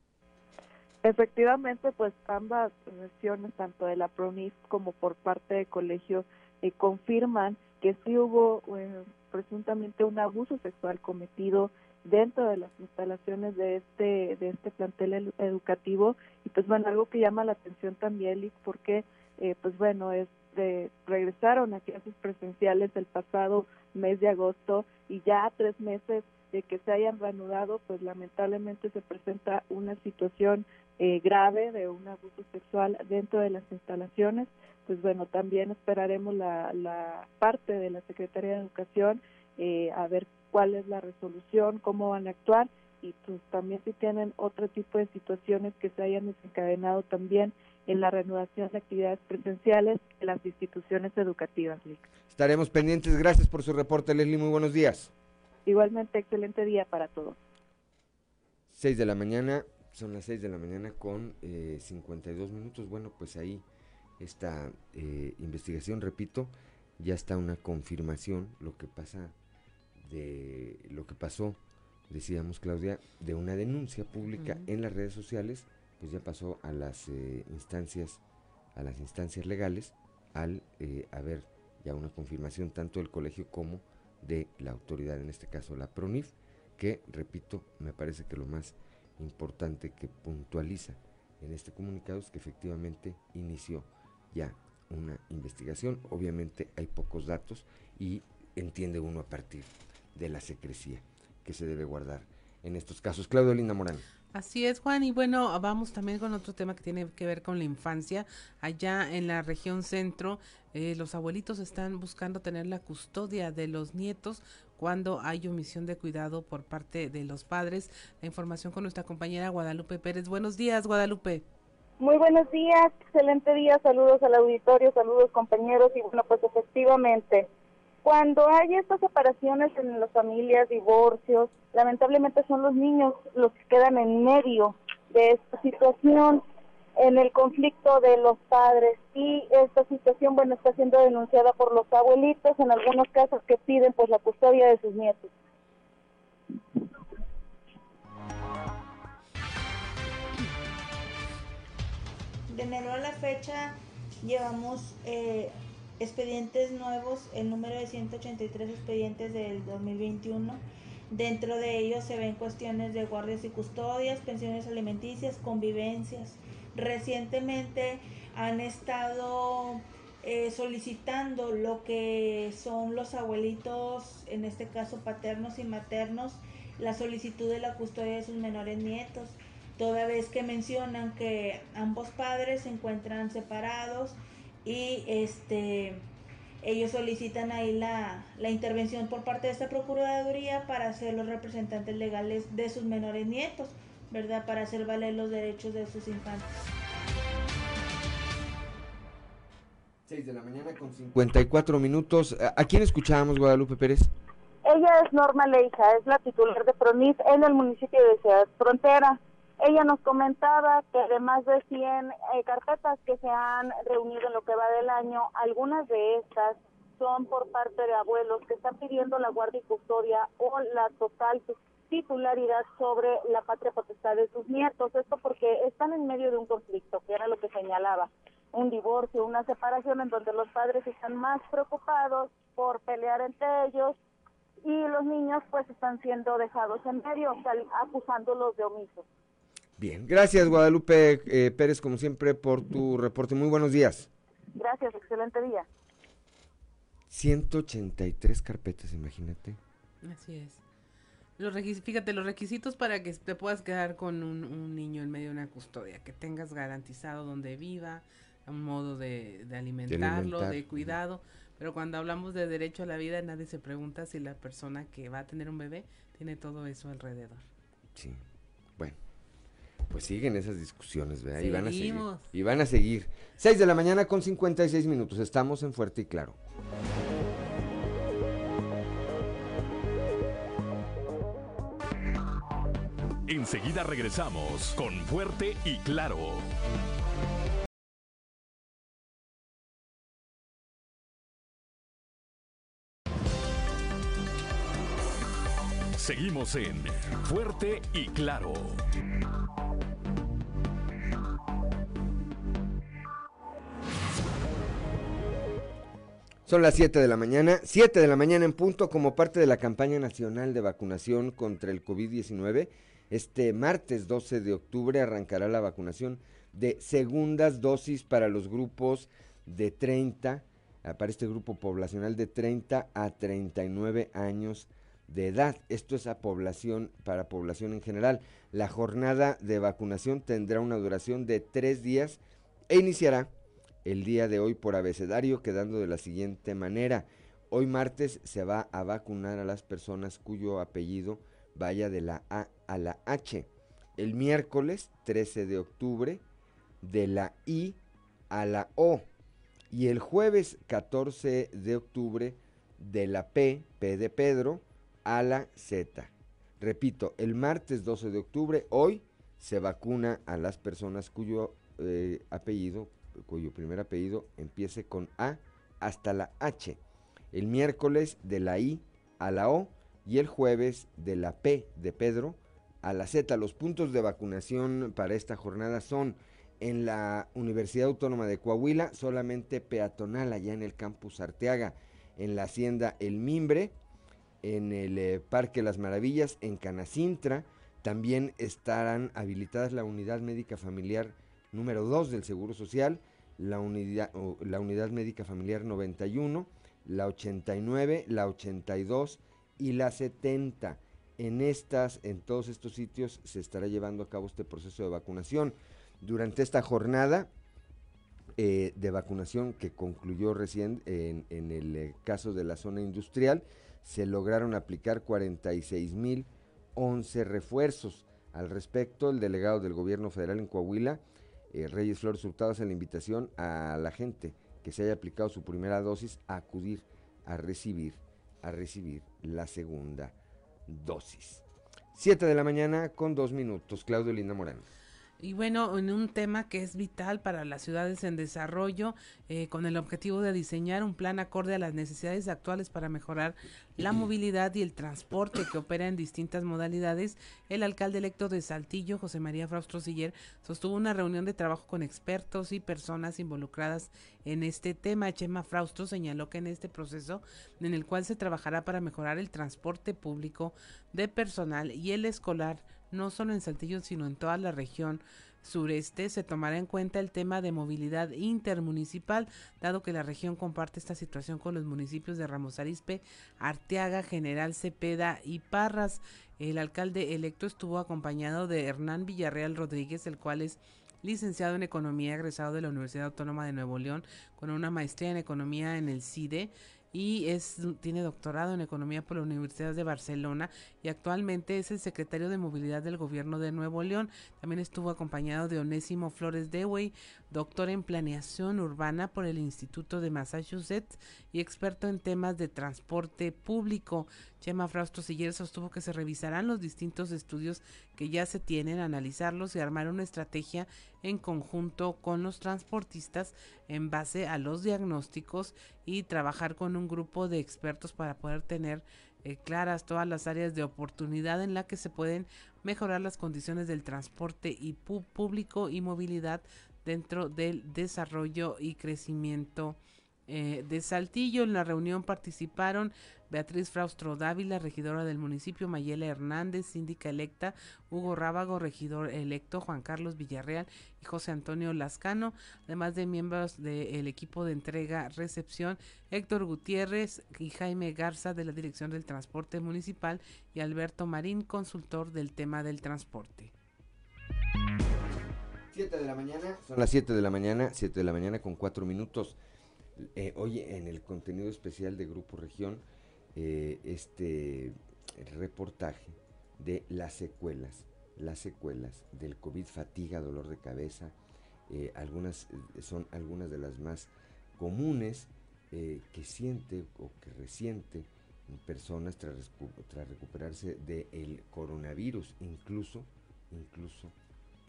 Speaker 18: Efectivamente, pues ambas versiones, tanto de la PRONIF como por parte del colegio, eh, confirman que sí hubo eh, presuntamente un abuso sexual cometido dentro de las instalaciones de este de este plantel educativo. Y pues bueno algo que llama la atención también porque eh, pues bueno es de, regresaron a clases presenciales el pasado mes de agosto y ya tres meses de que se hayan reanudado pues lamentablemente se presenta una situación eh, grave de un abuso sexual dentro de las instalaciones. Pues bueno también esperaremos la, la parte de la Secretaría de Educación eh, a ver cuál es la resolución, cómo van a actuar y pues también si tienen otro tipo de situaciones que se hayan desencadenado también en la reanudación de actividades presenciales en las instituciones educativas.
Speaker 11: Estaremos pendientes. Gracias por su reporte, Leslie. Muy buenos días.
Speaker 18: Igualmente, excelente día para todos.
Speaker 11: 6 de la mañana, son las 6 de la mañana con eh, 52 minutos. Bueno, pues ahí esta eh, investigación, repito, ya está una confirmación, lo que pasa de lo que pasó, decíamos Claudia, de una denuncia pública en las redes sociales, pues ya pasó a las eh, instancias, a las instancias legales, al eh, haber ya una confirmación tanto del colegio como de la autoridad, en este caso la PRONIF, que, repito, me parece que lo más importante que puntualiza en este comunicado es que efectivamente inició ya una investigación. Obviamente hay pocos datos y entiende uno a partir de la secrecía que se debe guardar en estos casos. Claudio Linda Morán.
Speaker 1: Así es, Juan. Y bueno, vamos también con otro tema que tiene que ver con la infancia. Allá en la región centro, eh, los abuelitos están buscando tener la custodia de los nietos cuando hay omisión de cuidado por parte de los padres. La información con nuestra compañera Guadalupe Pérez. Buenos días, Guadalupe.
Speaker 20: Muy buenos días, excelente día, saludos al auditorio, saludos compañeros y bueno, pues efectivamente cuando hay estas separaciones en las familias, divorcios, lamentablemente son los niños los que quedan en medio de esta situación, en el conflicto de los padres. Y esta situación, bueno, está siendo denunciada por los abuelitos, en algunos casos que piden pues la custodia de sus nietos.
Speaker 21: De enero a la fecha llevamos eh, expedientes nuevos, el número de 183 expedientes del 2021. Dentro de ellos se ven cuestiones de guardias y custodias, pensiones alimenticias, convivencias. Recientemente han estado eh, solicitando lo que son los abuelitos, en este caso paternos y maternos, la solicitud de la custodia de sus menores nietos, toda vez que mencionan que ambos padres se encuentran separados y este ellos solicitan ahí la, la, intervención por parte de esta Procuraduría para ser los representantes legales de sus menores nietos, ¿verdad? Para hacer valer los derechos de sus infantes.
Speaker 11: 6 de la mañana con 54 minutos. ¿A quién escuchábamos, Guadalupe Pérez?
Speaker 20: Ella es Norma Leija, es la titular de PRONIF en el municipio de Ciudad Frontera. Ella nos comentaba que de más de 100 eh, carpetas que se han reunido en lo que va del año, algunas de estas son por parte de abuelos que están pidiendo la guardia y custodia o la total titularidad sobre la patria potestad de sus nietos. Esto porque están en medio de un conflicto, que era lo que señalaba, un divorcio, una separación en donde los padres están más preocupados por pelear entre ellos y los niños pues están siendo dejados en medio, acusándolos de omisos.
Speaker 11: Bien, gracias Guadalupe eh, Pérez, como siempre, por tu reporte. Muy buenos días.
Speaker 20: Gracias, excelente día.
Speaker 11: 183 carpetas, imagínate.
Speaker 1: Así es. Los fíjate, los requisitos para que te puedas quedar con un, niño en medio de una custodia, que tengas garantizado donde viva, un modo de, alimentarlo, de, de cuidado. Pero cuando hablamos de derecho a la vida, nadie se pregunta si la persona que va a tener un bebé tiene todo eso alrededor.
Speaker 11: Sí, bueno pues siguen esas discusiones, ¿verdad? Y van a seguir. Y van a seguir. 6 de la mañana con 56 minutos. Estamos en Fuerte y Claro.
Speaker 2: Enseguida regresamos con Fuerte y Claro. Seguimos en Fuerte y Claro.
Speaker 11: Son las 7 de la mañana, 7 de la mañana en punto como parte de la campaña nacional de vacunación contra el COVID-19. Este martes 12 de octubre arrancará la vacunación de segundas dosis para los grupos de 30, ah, para este grupo poblacional de 30 a 39 años de edad. Esto es a población, para población en general. La jornada de vacunación tendrá una duración de tres días e iniciará el día de hoy por abecedario, quedando de la siguiente manera. Hoy martes se va a vacunar a las personas cuyo apellido vaya de la A a la H. El miércoles 13 de octubre de la I a la O. Y el jueves 14 de octubre de la P, P de Pedro, a la Z. Repito, el martes 12 de octubre, hoy, se vacuna a las personas cuyo eh, apellido cuyo primer apellido empiece con A hasta la H. El miércoles de la I a la O y el jueves de la P de Pedro a la Z. Los puntos de vacunación para esta jornada son en la Universidad Autónoma de Coahuila, solamente peatonal allá en el campus Arteaga, en la Hacienda El Mimbre, en el eh, Parque Las Maravillas, en Canacintra. También estarán habilitadas la unidad médica familiar número 2 del Seguro Social la unidad, la unidad médica familiar 91, la 89, la 82 y la 70. En estas, en todos estos sitios se estará llevando a cabo este proceso de vacunación. Durante esta jornada eh, de vacunación que concluyó recién en, el eh, caso de la zona industrial, se lograron aplicar 46 mil 11 refuerzos. Al respecto, el delegado del gobierno federal en Coahuila, eh, Reyes Flores Hurtado hace la invitación a la gente que se haya aplicado su primera dosis a acudir a recibir, a recibir la segunda dosis. Siete de la mañana con dos minutos. Claudio Linda Morán.
Speaker 1: Y bueno, en un tema que es vital para las ciudades en desarrollo, eh, con el objetivo de diseñar un plan acorde a las necesidades actuales para mejorar la movilidad y el transporte que opera en distintas modalidades, el alcalde electo de Saltillo, José María Fraustro Siller, sostuvo una reunión de trabajo con expertos y personas involucradas en este tema. Chema Fraustro señaló que en este proceso, en el cual se trabajará para mejorar el transporte público de personal y el escolar, no solo en Saltillo, sino en toda la región sureste, se tomará en cuenta el tema de movilidad intermunicipal, dado que la región comparte esta situación con los municipios de Ramos Arizpe, Arteaga, General Cepeda y Parras. El alcalde electo estuvo acompañado de Hernán Villarreal Rodríguez, el cual es licenciado en Economía, egresado de la Universidad Autónoma de Nuevo León, con una maestría en Economía en el CIDE y es, tiene doctorado en economía por la Universidad de Barcelona y actualmente es el secretario de movilidad del gobierno de Nuevo León. También estuvo acompañado de Onésimo Flores Dewey, doctor en planeación urbana por el Instituto de Massachusetts y experto en temas de transporte público. Chema Frausto Siller sostuvo que se revisarán los distintos estudios que ya se tienen, analizarlos y armar una estrategia en conjunto con los transportistas en base a los diagnósticos y trabajar con un grupo de expertos para poder tener eh, claras todas las áreas de oportunidad en la que se pueden mejorar las condiciones del transporte público y movilidad dentro del desarrollo y crecimiento eh, de Saltillo. En la reunión participaron Beatriz Fraustro Dávila, regidora del municipio, Mayela Hernández, síndica electa, Hugo Rábago, regidor electo, Juan Carlos Villarreal y José Antonio Lascano, además de miembros del equipo de entrega recepción, Héctor Gutiérrez y Jaime Garza de la Dirección del Transporte Municipal y Alberto Marín, consultor del tema del transporte.
Speaker 11: 7 de la mañana. Son las 7 de la mañana, 7 de la mañana con 4 minutos. Eh, oye, en el contenido especial de Grupo Región, eh, este reportaje de las secuelas, las secuelas del COVID, fatiga, dolor de cabeza, eh, algunas son algunas de las más comunes que siente o que resiente personas tras recuperarse del coronavirus, incluso, incluso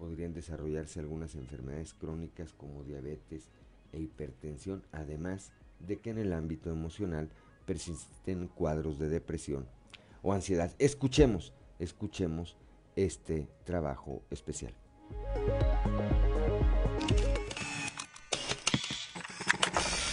Speaker 11: podrían desarrollarse algunas enfermedades crónicas como diabetes e hipertensión, además de que en el ámbito emocional persisten cuadros de depresión o ansiedad. Escuchemos, escuchemos este trabajo especial.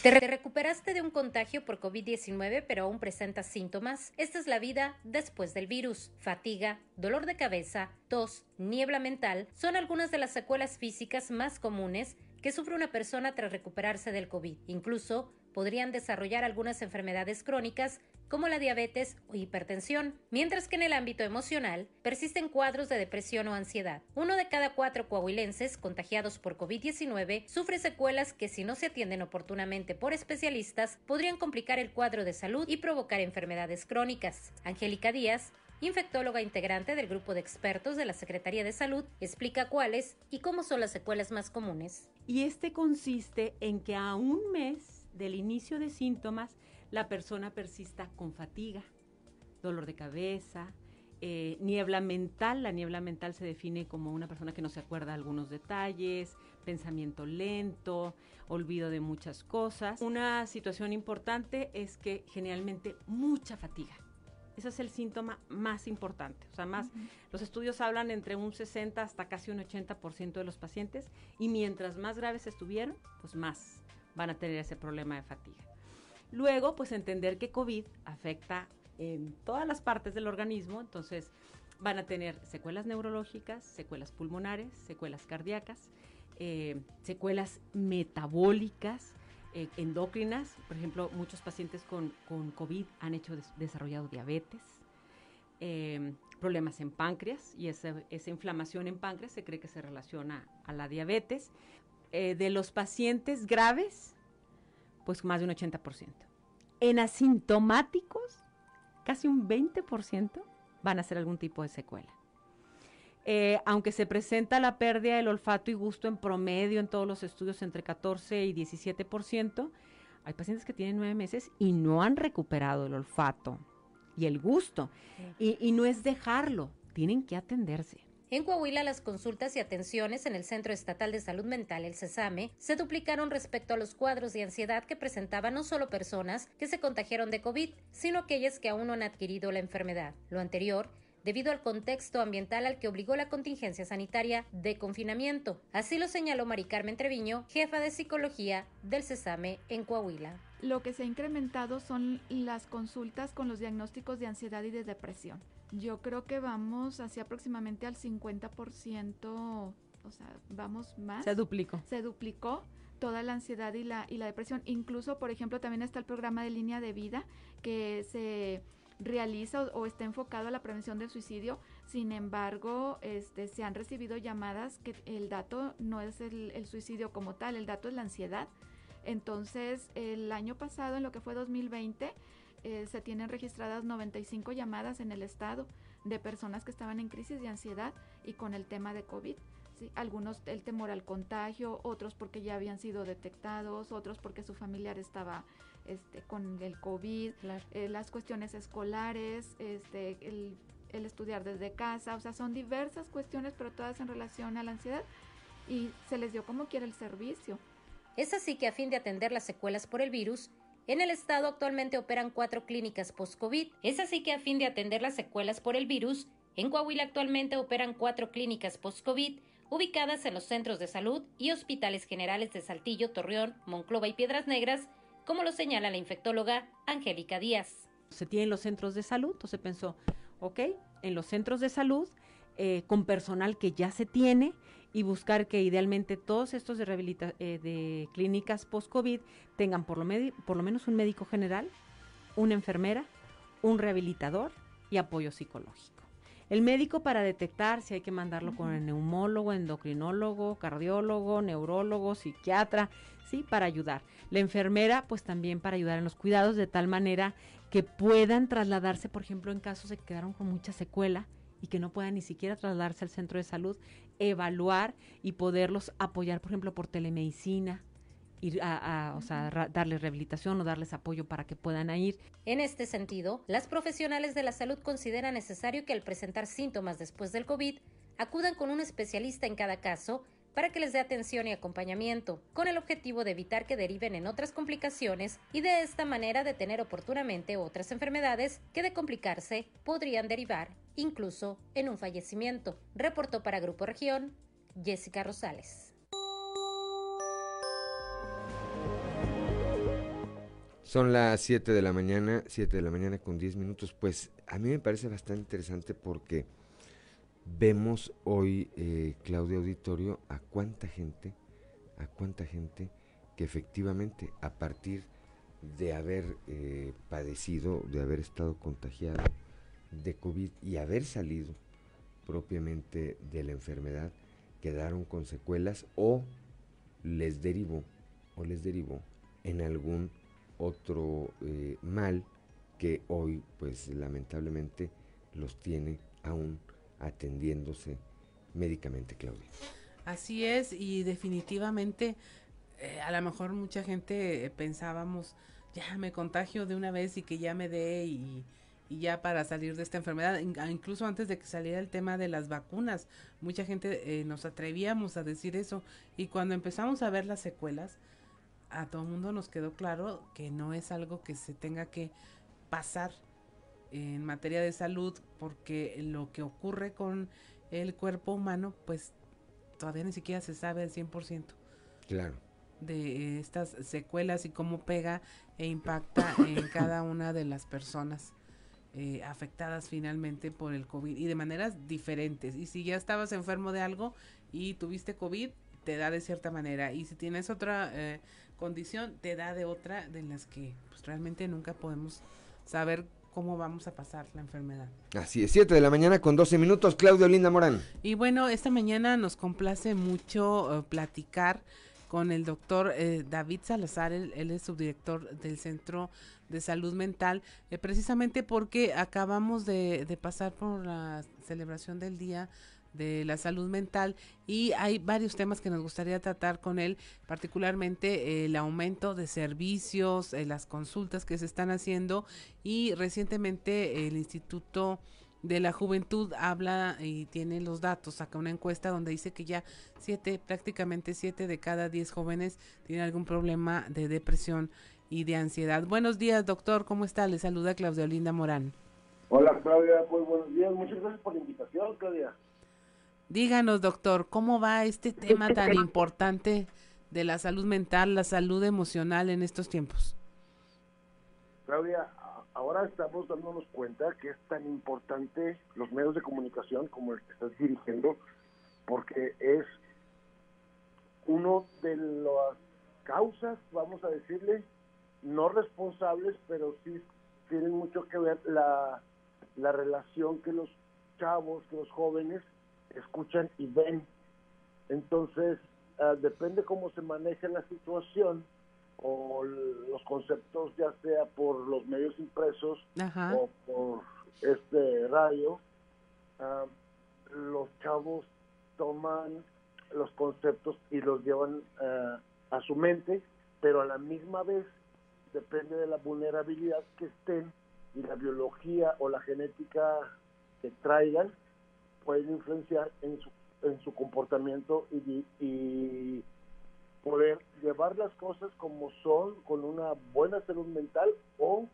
Speaker 22: Te recuperaste de un contagio por COVID-19 pero aún presentas síntomas. Esta es la vida después del virus. Fatiga, dolor de cabeza, tos, niebla mental son algunas de las secuelas físicas más comunes que sufre una persona tras recuperarse del COVID. Incluso podrían desarrollar algunas enfermedades crónicas como la diabetes o hipertensión, mientras que en el ámbito emocional persisten cuadros de depresión o ansiedad. Uno de cada cuatro coahuilenses contagiados por COVID-19 sufre secuelas que si no se atienden oportunamente por especialistas podrían complicar el cuadro de salud y provocar enfermedades crónicas. Angélica Díaz, infectóloga integrante del grupo de expertos de la Secretaría de Salud, explica cuáles y cómo son las secuelas más comunes.
Speaker 23: Y este consiste en que a un mes del inicio de síntomas la persona persista con fatiga, dolor de cabeza, eh, niebla mental. La niebla mental se define como una persona que no se acuerda algunos detalles, pensamiento lento, olvido de muchas cosas. Una situación importante es que generalmente mucha fatiga. Ese es el síntoma más importante. O sea, más, los estudios hablan entre un 60 hasta casi un 80% de los pacientes y mientras más graves estuvieron, pues más van a tener ese problema de fatiga. Luego, pues entender que COVID afecta en todas las partes del organismo, entonces van a tener secuelas neurológicas, secuelas pulmonares, secuelas cardíacas, eh, secuelas metabólicas, eh, endócrinas. Por ejemplo, muchos pacientes con, COVID han hecho desarrollado diabetes, eh, problemas en páncreas y esa, esa, inflamación en páncreas se cree que se relaciona a la diabetes. de los pacientes graves, pues más de un 80%. En asintomáticos, casi un 20% van a hacer algún tipo de secuela. Eh, aunque se presenta la pérdida del olfato y gusto en promedio en todos los estudios entre 14 y 17%, hay pacientes que tienen nueve meses y no han recuperado el olfato y el gusto. y no es dejarlo, tienen que atenderse.
Speaker 22: En Coahuila, las consultas y atenciones en el Centro Estatal de Salud Mental, el CESAME, se duplicaron respecto a los cuadros de ansiedad que presentaban no solo personas que se contagiaron de COVID, sino aquellas que aún no han adquirido la enfermedad. Lo anterior debido al contexto ambiental al que obligó la contingencia sanitaria de confinamiento. Así lo señaló Mari Carmen Treviño, jefa de psicología del CESAME en Coahuila.
Speaker 24: Lo que se ha incrementado son las consultas con los diagnósticos de ansiedad y de depresión. Yo creo que vamos hacia aproximadamente al 50%, o sea, vamos más.
Speaker 23: Se duplicó.
Speaker 24: Se duplicó toda la ansiedad y la, y la depresión. Incluso, por ejemplo, también está el programa de línea de vida que se realiza o, está enfocado a la prevención del suicidio. Sin embargo, este, se han recibido llamadas que el dato no es el, el suicidio como tal, el dato es la ansiedad. Entonces, el año pasado, en lo que fue 2020, eh, se tienen registradas 95 llamadas en el estado de personas que estaban en crisis de ansiedad y con el tema de COVID. Algunos el temor al contagio, otros porque ya habían sido detectados, otros porque su familiar estaba este, con el COVID, eh, las cuestiones escolares, este, el, el estudiar desde casa, o sea, son diversas cuestiones, pero todas en relación a la ansiedad y se les dio como quiera el servicio.
Speaker 22: Es así que a fin de atender las secuelas por el virus, en el estado actualmente operan cuatro clínicas post-COVID. Es así que a fin de atender las secuelas por el virus, en Coahuila actualmente operan cuatro clínicas post-COVID ubicadas en los centros de salud y hospitales generales de Saltillo, Torreón, Monclova y Piedras Negras, como lo señala la infectóloga Angélica Díaz.
Speaker 23: Se tienen los centros de salud, entonces pensó, ok, en los centros de salud, eh, con personal que ya se tiene, y buscar que idealmente todos estos de, eh, clínicas post-COVID tengan por lo, por lo menos un médico general, una enfermera, un rehabilitador y apoyo psicológico. El médico para detectar si hay que mandarlo con el neumólogo, endocrinólogo, cardiólogo, neurólogo, psiquiatra, sí, para ayudar. La enfermera, pues también para ayudar en los cuidados de tal manera que puedan trasladarse, por ejemplo, en casos que quedaron con mucha secuela, y que no puedan ni siquiera trasladarse al centro de salud, evaluar y poderlos apoyar, por ejemplo, por telemedicina, ir a, o sea, darles rehabilitación o darles apoyo para que puedan ir.
Speaker 22: En este sentido, las profesionales de la salud consideran necesario que al presentar síntomas después del COVID, acudan con un especialista en cada caso para que les dé atención y acompañamiento, con el objetivo de evitar que deriven en otras complicaciones y de esta manera detener oportunamente otras enfermedades que de complicarse podrían derivar incluso en un fallecimiento. Reportó para Grupo Región Jessica Rosales.
Speaker 11: Son las 7 de la mañana, 7 de la mañana con 10 minutos. Pues a mí me parece bastante interesante porque vemos hoy, eh, Claudio Auditorio, a cuánta gente, a cuánta gente que efectivamente a partir de haber eh, padecido, de haber estado contagiado de COVID y haber salido propiamente de la enfermedad, quedaron con secuelas o les derivó, o les derivó en algún otro eh, mal que hoy pues lamentablemente los tiene aún atendiéndose médicamente, Claudia.
Speaker 1: Así es, y definitivamente eh, a lo mejor mucha gente pensábamos, ya me contagio de una vez y que ya me dé y, y ya para salir de esta enfermedad, incluso antes de que saliera el tema de las vacunas, mucha gente eh, nos atrevíamos a decir eso y cuando empezamos a ver las secuelas, a todo el mundo nos quedó claro que no es algo que se tenga que pasar en materia de salud porque lo que ocurre con el cuerpo humano pues todavía ni siquiera se sabe al 100%.
Speaker 11: Claro.
Speaker 1: De estas secuelas y cómo pega e impacta en cada una de las personas eh, afectadas finalmente por el COVID y de maneras diferentes. Y si ya estabas enfermo de algo y tuviste COVID, te da de cierta manera. Y si tienes otra eh, condición, te da de otra de las que pues, realmente nunca podemos saber cómo vamos a pasar la enfermedad.
Speaker 11: Así es, 7 de la mañana con 12 minutos, Claudio Linda Morán.
Speaker 1: Y bueno, esta mañana nos complace mucho eh, platicar con el doctor eh, David Salazar, él, es subdirector del Centro de Salud Mental, eh, precisamente porque acabamos de, pasar por la celebración del Día de la salud mental y hay varios temas que nos gustaría tratar con él, particularmente el aumento de servicios, eh, las consultas que se están haciendo y recientemente el Instituto de la Juventud habla y tiene los datos, saca una encuesta donde dice que ya siete, prácticamente siete de cada diez jóvenes tienen algún problema de depresión y de ansiedad. Buenos días, doctor, ¿cómo está? Le saluda Claudia Olinda Morán.
Speaker 25: Hola, Claudia, muy buenos días. Muchas gracias por la invitación, Claudia.
Speaker 1: Díganos, doctor, ¿cómo va este tema tan importante de la salud mental, la salud emocional en estos tiempos?
Speaker 25: Claudia, ahora estamos dándonos cuenta que es tan importante los medios de comunicación como el que estás dirigiendo, porque es uno de las causas, vamos a decirle, no responsables, pero sí tienen mucho que ver la, la relación que los chavos, que los jóvenes escuchan y ven. Entonces, ah, depende cómo se maneje la situación o los conceptos, ya sea por los medios impresos o por este radio, ah, los chavos toman los conceptos y los llevan ah, a su mente, pero a la misma vez depende de la vulnerabilidad que estén y la biología o la genética que traigan, pueden influenciar en su, en su comportamiento y, y poder llevar las cosas como son, con una buena salud mental o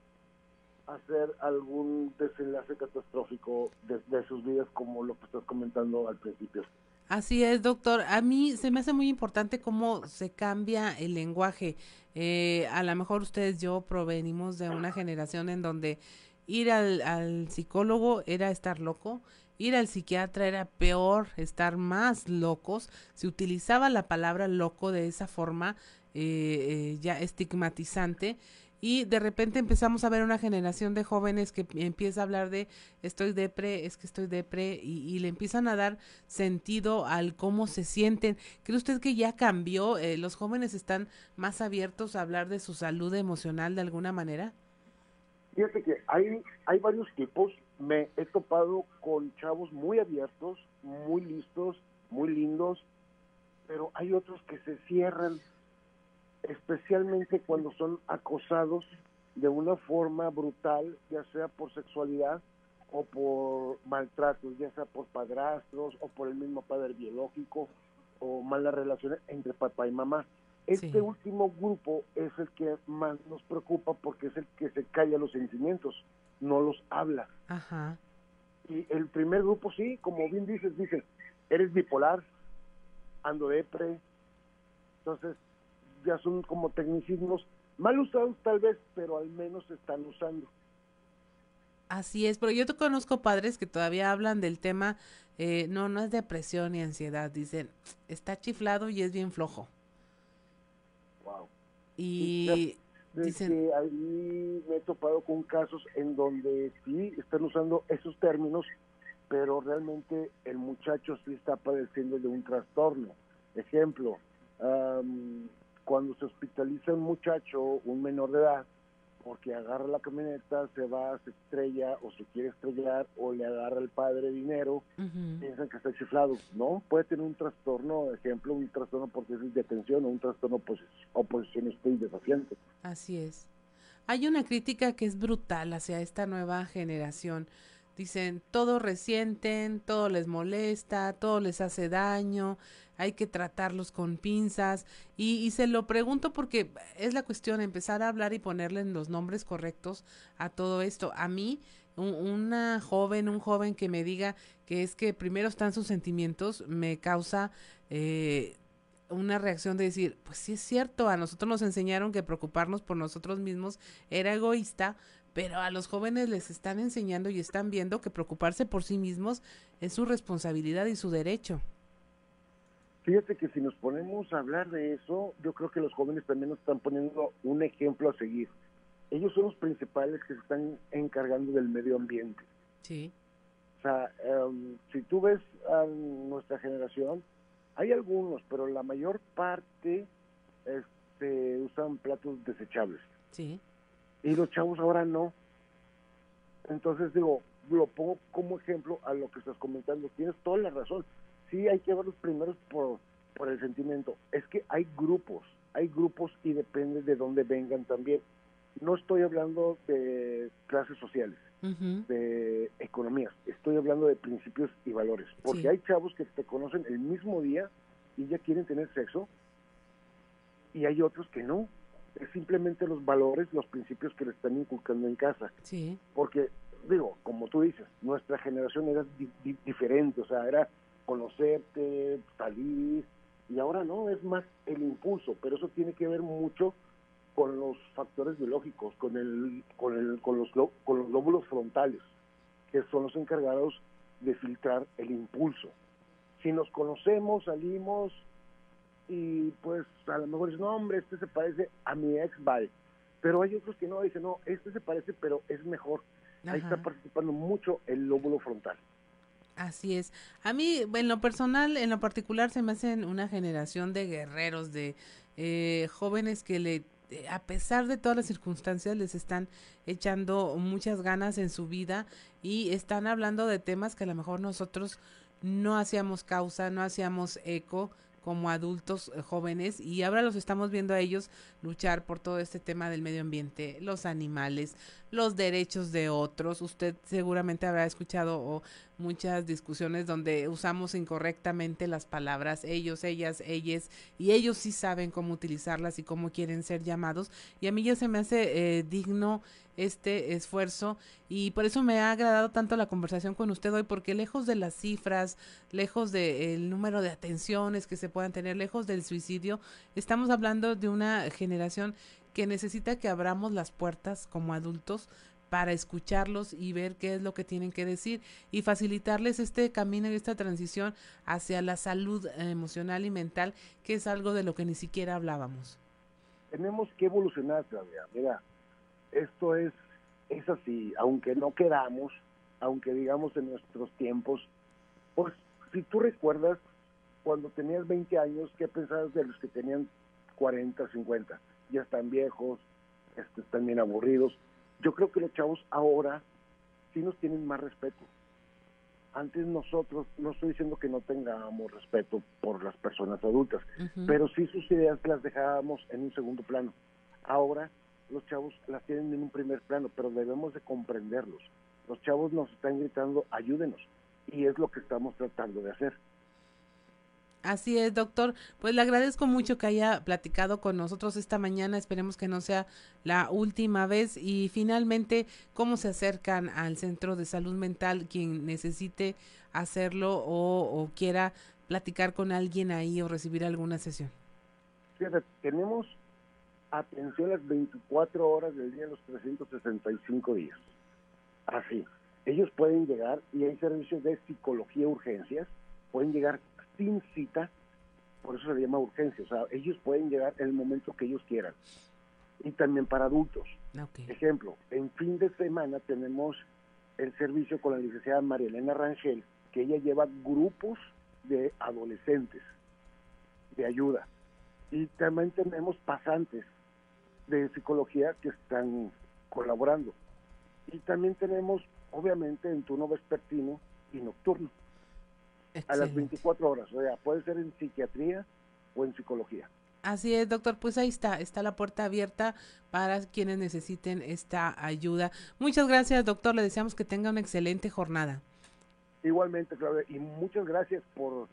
Speaker 25: hacer algún desenlace catastrófico de, sus vidas como lo que estás comentando al principio.
Speaker 1: Así es, doctor. A mí se me hace muy importante cómo se cambia el lenguaje. Eh, a lo mejor ustedes, yo provenimos de una generación en donde ir al psicólogo era estar loco ir al psiquiatra era peor, estar más locos. Se utilizaba la palabra loco de esa forma eh, eh, ya estigmatizante y de repente empezamos a ver una generación de jóvenes que empieza a hablar de estoy depre, es que estoy depre y, le empiezan a dar sentido al cómo se sienten. ¿Cree usted que ya cambió? Eh, ¿Los jóvenes están más abiertos a hablar de su salud emocional de alguna manera?
Speaker 25: Fíjate que hay, hay varios tipos me he topado con chavos muy abiertos, muy listos, muy lindos, pero hay otros que se cierran, especialmente cuando son acosados de una forma brutal, ya sea por sexualidad o por maltratos, ya sea por padrastros o por el mismo padre biológico o malas relaciones entre papá y mamá. Este último grupo es el que más nos preocupa porque es el que se calla los sentimientos no los habla.
Speaker 1: Ajá.
Speaker 25: Y el primer grupo sí, como bien dices, dice, eres bipolar, ando depre, entonces ya son como tecnicismos Mal usados tal vez, pero al menos se están usando.
Speaker 1: Así es, pero yo te conozco padres que todavía hablan del tema, eh, no, no es depresión ni ansiedad, dicen, está chiflado y es bien flojo.
Speaker 25: Wow.
Speaker 1: Y dicen...
Speaker 25: ahí me he topado con casos en donde sí están usando esos términos, pero realmente el muchacho sí está padeciendo de un trastorno. Ejemplo, cuando se hospitaliza un muchacho, un menor de edad, porque agarra la camioneta, se va, se estrella o se quiere estrellar o le agarra el padre dinero, piensan que está chiflado. No, puede tener un trastorno, ejemplo, un trastorno por déficit de atención o un trastorno oposicionista y desafiante.
Speaker 1: Así es. Hay una crítica que es brutal hacia esta nueva generación. Dicen, todo resienten, todo les molesta, todo les hace daño, hay que tratarlos con pinzas y, y, se lo pregunto porque es la cuestión empezar a hablar y ponerle los nombres correctos a todo esto. A mí, una joven, un joven que me diga que es que primero están sus sentimientos, me causa eh, una reacción de decir, pues sí es cierto, a nosotros nos enseñaron que preocuparnos por nosotros mismos era egoísta, pero a los jóvenes les están enseñando y están viendo que preocuparse por sí mismos es su responsabilidad y su derecho.
Speaker 25: Fíjate que si nos ponemos a hablar de eso, yo creo que los jóvenes también nos están poniendo un ejemplo a seguir. Ellos son los principales que se están encargando del medio ambiente.
Speaker 1: Sí.
Speaker 25: O sea, em, si tú ves a nuestra generación, hay algunos, pero la mayor parte este, usan platos desechables.
Speaker 1: Sí.
Speaker 25: Y los chavos ahora no. Entonces digo, lo pongo como ejemplo a lo que estás comentando. Tienes toda la razón sí hay que verlos primeros por, por el sentimiento. Es que hay grupos, hay grupos y depende de dónde vengan también. No estoy hablando de clases sociales, de economías, estoy hablando de principios y valores. Porque hay chavos que te conocen el mismo día y ya quieren tener sexo y hay otros que no. Es simplemente los valores, los principios que le están inculcando en casa.
Speaker 1: Sí.
Speaker 25: Porque, digo, como tú dices, nuestra generación era diferente, o sea, era conocerte, salir, y ahora no, es más el impulso, pero eso tiene que ver mucho con los factores biológicos, con el, con el, con los, con los lóbulos frontales, que son los encargados de filtrar el impulso. Si nos conocemos, salimos y pues a lo mejor es no hombre, este se parece a mi ex, vale. Pero hay otros que no, dicen, no, este se parece, pero es mejor. Ahí está participando mucho el lóbulo frontal.
Speaker 1: Así es. A mí, en lo personal, en lo particular, se me hacen una generación de guerreros, de eh, jóvenes que le, a pesar de todas las circunstancias, les están echando muchas ganas en su vida y están hablando de temas que a lo mejor nosotros no hacíamos causa, no hacíamos eco como adultos eh, jóvenes y ahora los estamos viendo a ellos luchar por todo este tema del medio ambiente, los animales, los derechos de otros. Usted seguramente habrá escuchado muchas discusiones donde usamos incorrectamente las palabras ellos, ellas, ellas, y ellos sí saben cómo utilizarlas y cómo quieren ser llamados. Y a mí ya se me hace eh, digno este esfuerzo y por eso me ha agradado tanto la conversación con usted hoy porque lejos de las cifras, lejos del número de atenciones que se puedan tener, lejos del suicidio, estamos hablando de una generación que necesita que abramos las puertas como adultos para escucharlos y ver qué es lo que tienen que decir y facilitarles este camino y esta transición hacia la salud emocional y mental, que es algo de lo que ni siquiera hablábamos.
Speaker 25: Tenemos que evolucionar, Claudia. Mira, esto es, es así, aunque no queramos, aunque digamos en nuestros tiempos, pues si tú recuerdas cuando tenías 20 años, ¿qué pensabas de los que tenían 40, 50? Ya están viejos, este, están bien aburridos. Yo creo que los chavos ahora sí nos tienen más respeto. Antes nosotros, no estoy diciendo que no tengamos respeto por las personas adultas, pero sí sus ideas las dejábamos en un segundo plano. Ahora los chavos las tienen en un primer plano, pero debemos de comprenderlos. Los chavos nos están gritando, ayúdenos, y es lo que estamos tratando de hacer.
Speaker 1: Así es, doctor. Pues le agradezco mucho que haya platicado con nosotros esta mañana. Esperemos que no sea la última vez. Y finalmente, ¿cómo se acercan al centro de salud mental quien necesite hacerlo o, quiera platicar con alguien ahí o recibir alguna sesión?
Speaker 25: Fíjate, tenemos atención las 24 horas del día, los 365 días. Así. Ellos pueden llegar, y hay servicios de psicología urgencias, pueden llegar sin cita, por eso se llama urgencia, o sea, ellos pueden llegar en el momento que ellos quieran. Y también para adultos. Ejemplo, en fin de semana tenemos el servicio con la licenciada María Elena Rangel, que ella lleva grupos de adolescentes de ayuda. Y también tenemos pasantes de psicología que están colaborando. Y también tenemos, obviamente, en turno vespertino y nocturno. A las 24 horas, o sea, puede ser en psiquiatría o en psicología.
Speaker 1: Así es, doctor. Pues ahí está, está la puerta abierta para quienes necesiten esta ayuda. Muchas gracias, doctor. Le deseamos que tenga una excelente jornada.
Speaker 25: Igualmente, Claudia, y muchas gracias por,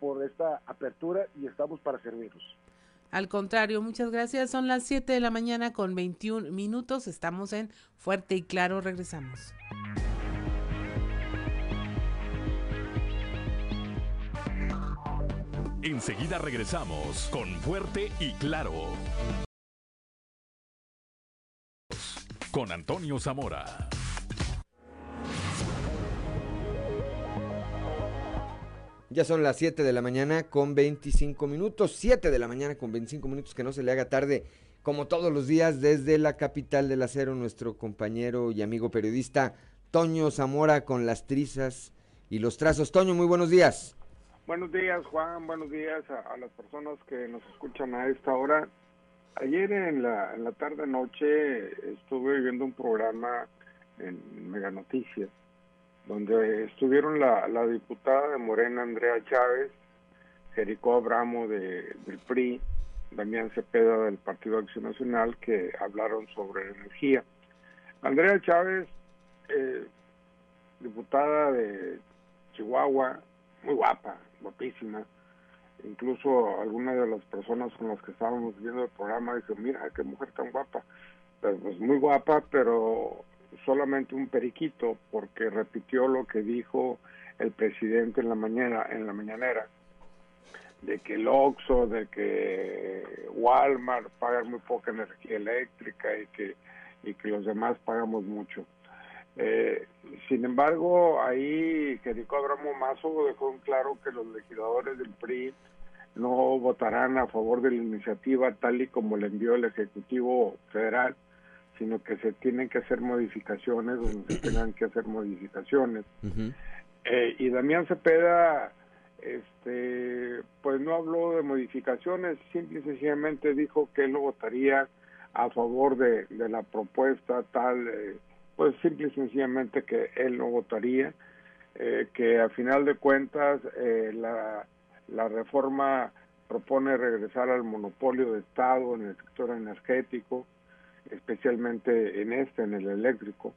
Speaker 25: por esta apertura y estamos para serviros.
Speaker 1: Al contrario, muchas gracias. Son las 7 de la mañana con 21 minutos. Estamos en Fuerte y Claro. Regresamos.
Speaker 2: Enseguida regresamos con Fuerte y Claro. Con Antonio Zamora.
Speaker 11: Ya son las 7 de la mañana con 25 minutos. 7 de la mañana con 25 minutos, que no se le haga tarde, como todos los días, desde la capital del acero, nuestro compañero y amigo periodista Toño Zamora con las trizas y los trazos. Toño, muy buenos días.
Speaker 26: Buenos días, Juan. Buenos días a, las personas que nos escuchan a esta hora. Ayer en la, en la tarde-noche estuve viendo un programa en Mega Noticias donde estuvieron la, la diputada de Morena, Andrea Chávez, Jericó Abramo de, del PRI, Damián Cepeda del Partido Acción Nacional, que hablaron sobre energía. Andrea Chávez, eh, diputada de Chihuahua, muy guapa, guapísima. Incluso algunas de las personas con las que estábamos viendo el programa dijeron, mira, qué mujer tan guapa. Pues muy guapa, pero solamente un periquito porque repitió lo que dijo el presidente en la mañana en la mañanera de que el Oxxo, de que Walmart pagan muy poca energía eléctrica y que y que los demás pagamos mucho. Eh, sin embargo, ahí Jerico Abramo Mazo dejó en claro que los legisladores del PRI no votarán a favor de la iniciativa tal y como le envió el Ejecutivo Federal, sino que se tienen que hacer modificaciones donde se tengan que hacer modificaciones. Eh, y Damián Cepeda, este, pues no habló de modificaciones, simple y sencillamente dijo que él no votaría a favor de, la propuesta tal, eh, pues simple y sencillamente que él no votaría, eh, que a final de cuentas la, la reforma propone regresar al monopolio de Estado en el sector energético, especialmente en este, en el eléctrico.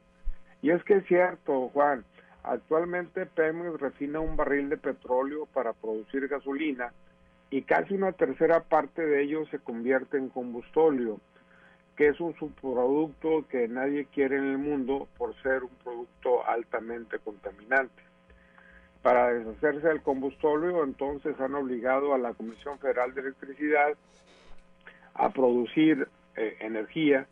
Speaker 26: Y es que es cierto, Juan, actualmente Pemex refina un barril de petróleo para producir gasolina y casi una tercera parte de ello se convierte en combustóleo, que es un subproducto que nadie quiere en el mundo por ser un producto altamente contaminante. Para deshacerse del combustóleo, entonces han obligado a la Comisión Federal de Electricidad a producir eh, energía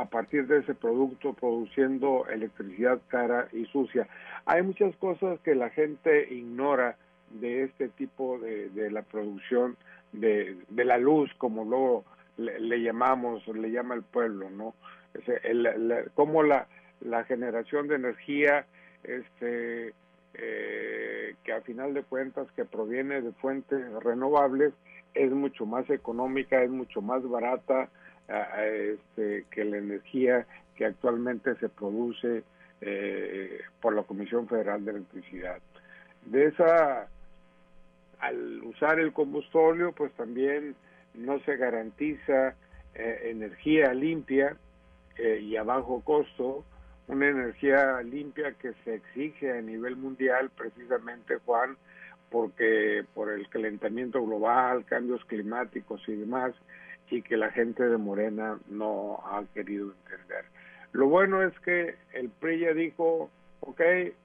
Speaker 26: a partir de ese producto produciendo electricidad cara y sucia. Hay muchas cosas que la gente ignora de este tipo de, de la producción de, la luz, como luego le, llamamos, le llama el pueblo, ¿no? el, cómo la, la generación de energía, este, eh, que a final de cuentas que proviene de fuentes renovables, es mucho más económica, es mucho más barata, este, que la energía que actualmente se produce eh, por la Comisión Federal de Electricidad. De esa, al usar el combustorio, pues también no se garantiza eh, energía limpia eh, y a bajo costo, una energía limpia que se exige a nivel mundial precisamente, Juan, porque por el calentamiento global, cambios climáticos y demás, y que la gente de Morena no ha querido entender. Lo bueno es que el PRI ya dijo, ok,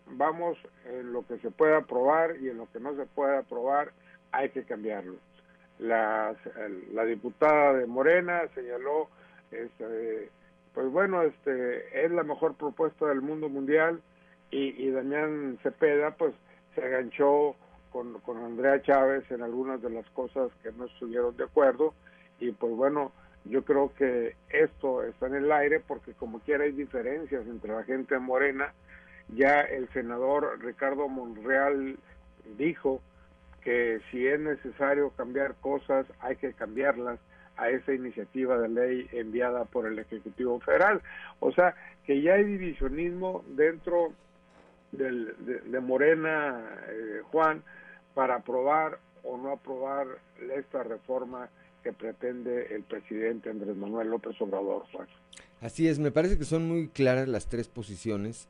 Speaker 26: vamos en lo que se pueda aprobar y en lo que no se pueda aprobar hay que cambiarlo. la diputada de Morena señaló, este, pues bueno, este es la mejor propuesta del mundo mundial y, y Damián Cepeda pues se aganchó con, con Andrea Chávez en algunas de las cosas que no estuvieron de acuerdo y pues bueno, yo creo que esto está en el aire porque como quiera hay diferencias entre la gente Morena. Ya el senador Ricardo Monreal dijo que si es necesario cambiar cosas, hay que cambiarlas a esa iniciativa de ley enviada por el Ejecutivo Federal. O sea, que ya hay divisionismo dentro del, de, Morena, eh, Juan, para aprobar o no aprobar esta reforma que pretende el presidente Andrés Manuel López Obrador.
Speaker 11: Así es, me parece que son muy claras las tres posiciones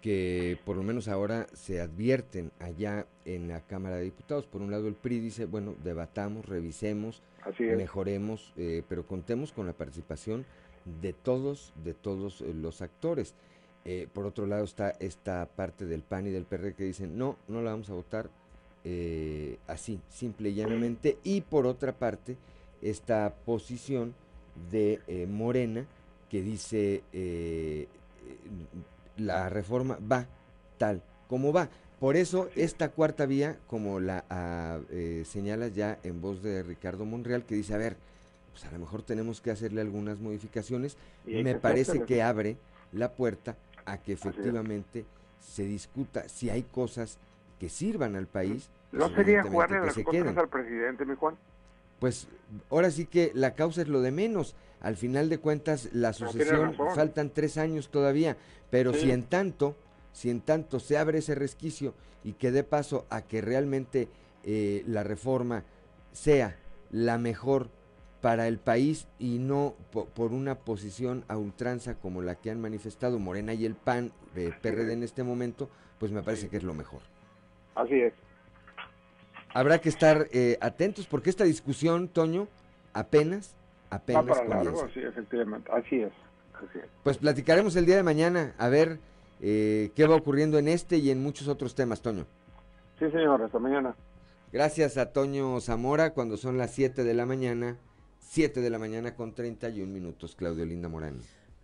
Speaker 11: que por lo menos ahora se advierten allá en la Cámara de Diputados. Por un lado el PRI dice, bueno, debatamos, revisemos, mejoremos, eh, pero contemos con la participación de todos, de todos eh, los actores. Eh, por otro lado está esta parte del PAN y del PRD que dicen, no, no la vamos a votar así, simple y llanamente. Y por otra parte, esta posición de eh, Morena que dice eh, la reforma va tal como va. Por eso esta cuarta vía, como la ah, eh, señalas ya en voz de Ricardo Monreal, que dice, a ver, pues a lo mejor tenemos que hacerle algunas modificaciones, me parece que abre la puerta a que efectivamente se discuta si hay cosas que sirvan al país.
Speaker 26: ¿No pues, sería jugarle las cosas al presidente, mi Juan?
Speaker 11: Pues ahora sí que la causa es lo de menos. Al final de cuentas, la sucesión, faltan tres años todavía, pero si en tanto, si en tanto se abre ese resquicio y que dé paso a que realmente eh, la reforma sea la mejor para el país y no por una posición a ultranza como la que han manifestado Morena y el PAN, de PRD en este momento, pues me parece que es lo mejor.
Speaker 26: Así es
Speaker 11: habrá que estar eh, atentos porque esta discusión, Toño, apenas, apenas
Speaker 26: Va para largo, sí, efectivamente, así es,
Speaker 11: Pues platicaremos el día de mañana a ver eh, qué va ocurriendo en este y en muchos otros temas, Toño.
Speaker 26: Sí, señor, hasta mañana.
Speaker 11: Gracias a Toño Zamora cuando son las 7 de la mañana, 7 de la mañana con 31 minutos, Claudio Linda Morán.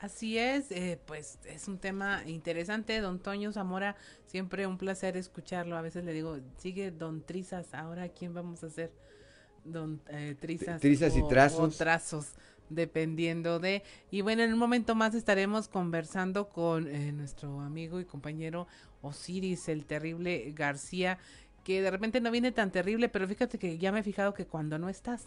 Speaker 1: Así es, eh, pues es un tema interesante, don Toño Zamora, siempre un placer escucharlo, a veces le digo, sigue don Trizas, ahora quién vamos a hacer, don eh, Trizas.
Speaker 11: Trizas y trazos.
Speaker 1: trazos, dependiendo de, y bueno, en un momento más estaremos conversando con eh, nuestro amigo y compañero Osiris, el terrible García, que de repente no viene tan terrible, pero fíjate que ya me he fijado que cuando no estás,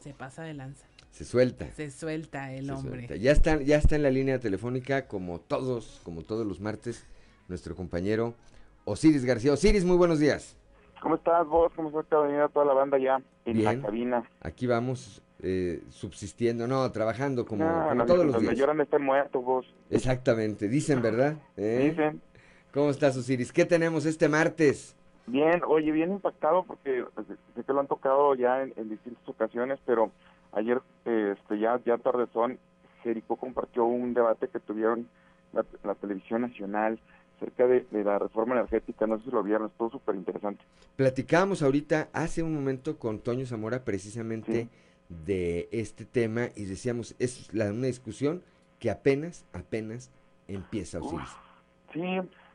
Speaker 1: se pasa de lanza.
Speaker 11: Se suelta.
Speaker 1: Se suelta el hombre.
Speaker 11: Ya está, ya está en la línea telefónica, como todos, como todos los martes, nuestro compañero Osiris García. Osiris, muy buenos días.
Speaker 27: ¿Cómo estás vos? ¿Cómo está venir toda la banda ya en la cabina?
Speaker 11: Aquí vamos eh, subsistiendo, no, trabajando como, todos los, días.
Speaker 27: lloran están muertos vos.
Speaker 11: Exactamente, dicen, ¿verdad? ¿Eh? Dicen. ¿Cómo estás, Osiris? ¿Qué tenemos este martes?
Speaker 27: Bien, oye, bien impactado porque pues, sé que lo han tocado ya en distintas ocasiones, pero Ayer, este, ya, ya tardezón, Jericó compartió un debate que tuvieron la, la televisión nacional acerca de, la reforma energética, no sé si lo vieron, estuvo súper interesante.
Speaker 11: Platicábamos ahorita, hace un momento, con Toño Zamora, precisamente de este tema, y decíamos, es la, una discusión que apenas, apenas empieza a.
Speaker 27: Sí,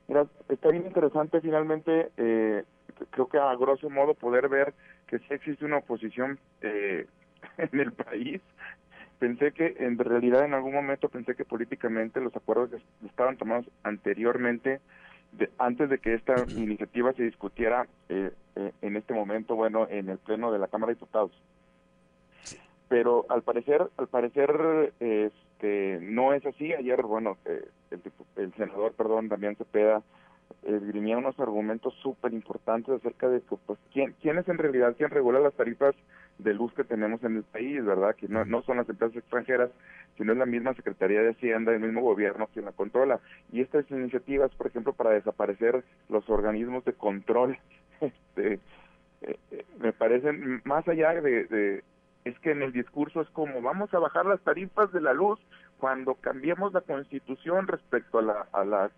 Speaker 27: mira, está bien interesante finalmente, eh, creo que a grosso modo poder ver que sí existe una oposición eh, en el país. Pensé que en realidad en algún momento pensé que políticamente los acuerdos estaban tomados anteriormente, de, antes de que esta iniciativa se discutiera eh, eh, en este momento, bueno, en el pleno de la Cámara de Diputados. Pero al parecer, al parecer, este, no es así. Ayer, bueno, eh, el, el senador, perdón, Damián Cepeda, esgrimía unos argumentos súper importantes acerca de que, pues, ¿quién, quién es en realidad quien regula las tarifas de luz que tenemos en el país, ¿verdad? Que no, no son las empresas extranjeras, sino es la misma Secretaría de Hacienda, el mismo gobierno quien la controla. Y estas iniciativas, por ejemplo, para desaparecer los organismos de control, este, eh, eh, me parecen más allá de, de, es que en el discurso es como vamos a bajar las tarifas de la luz cuando cambiemos la constitución respecto a la, a la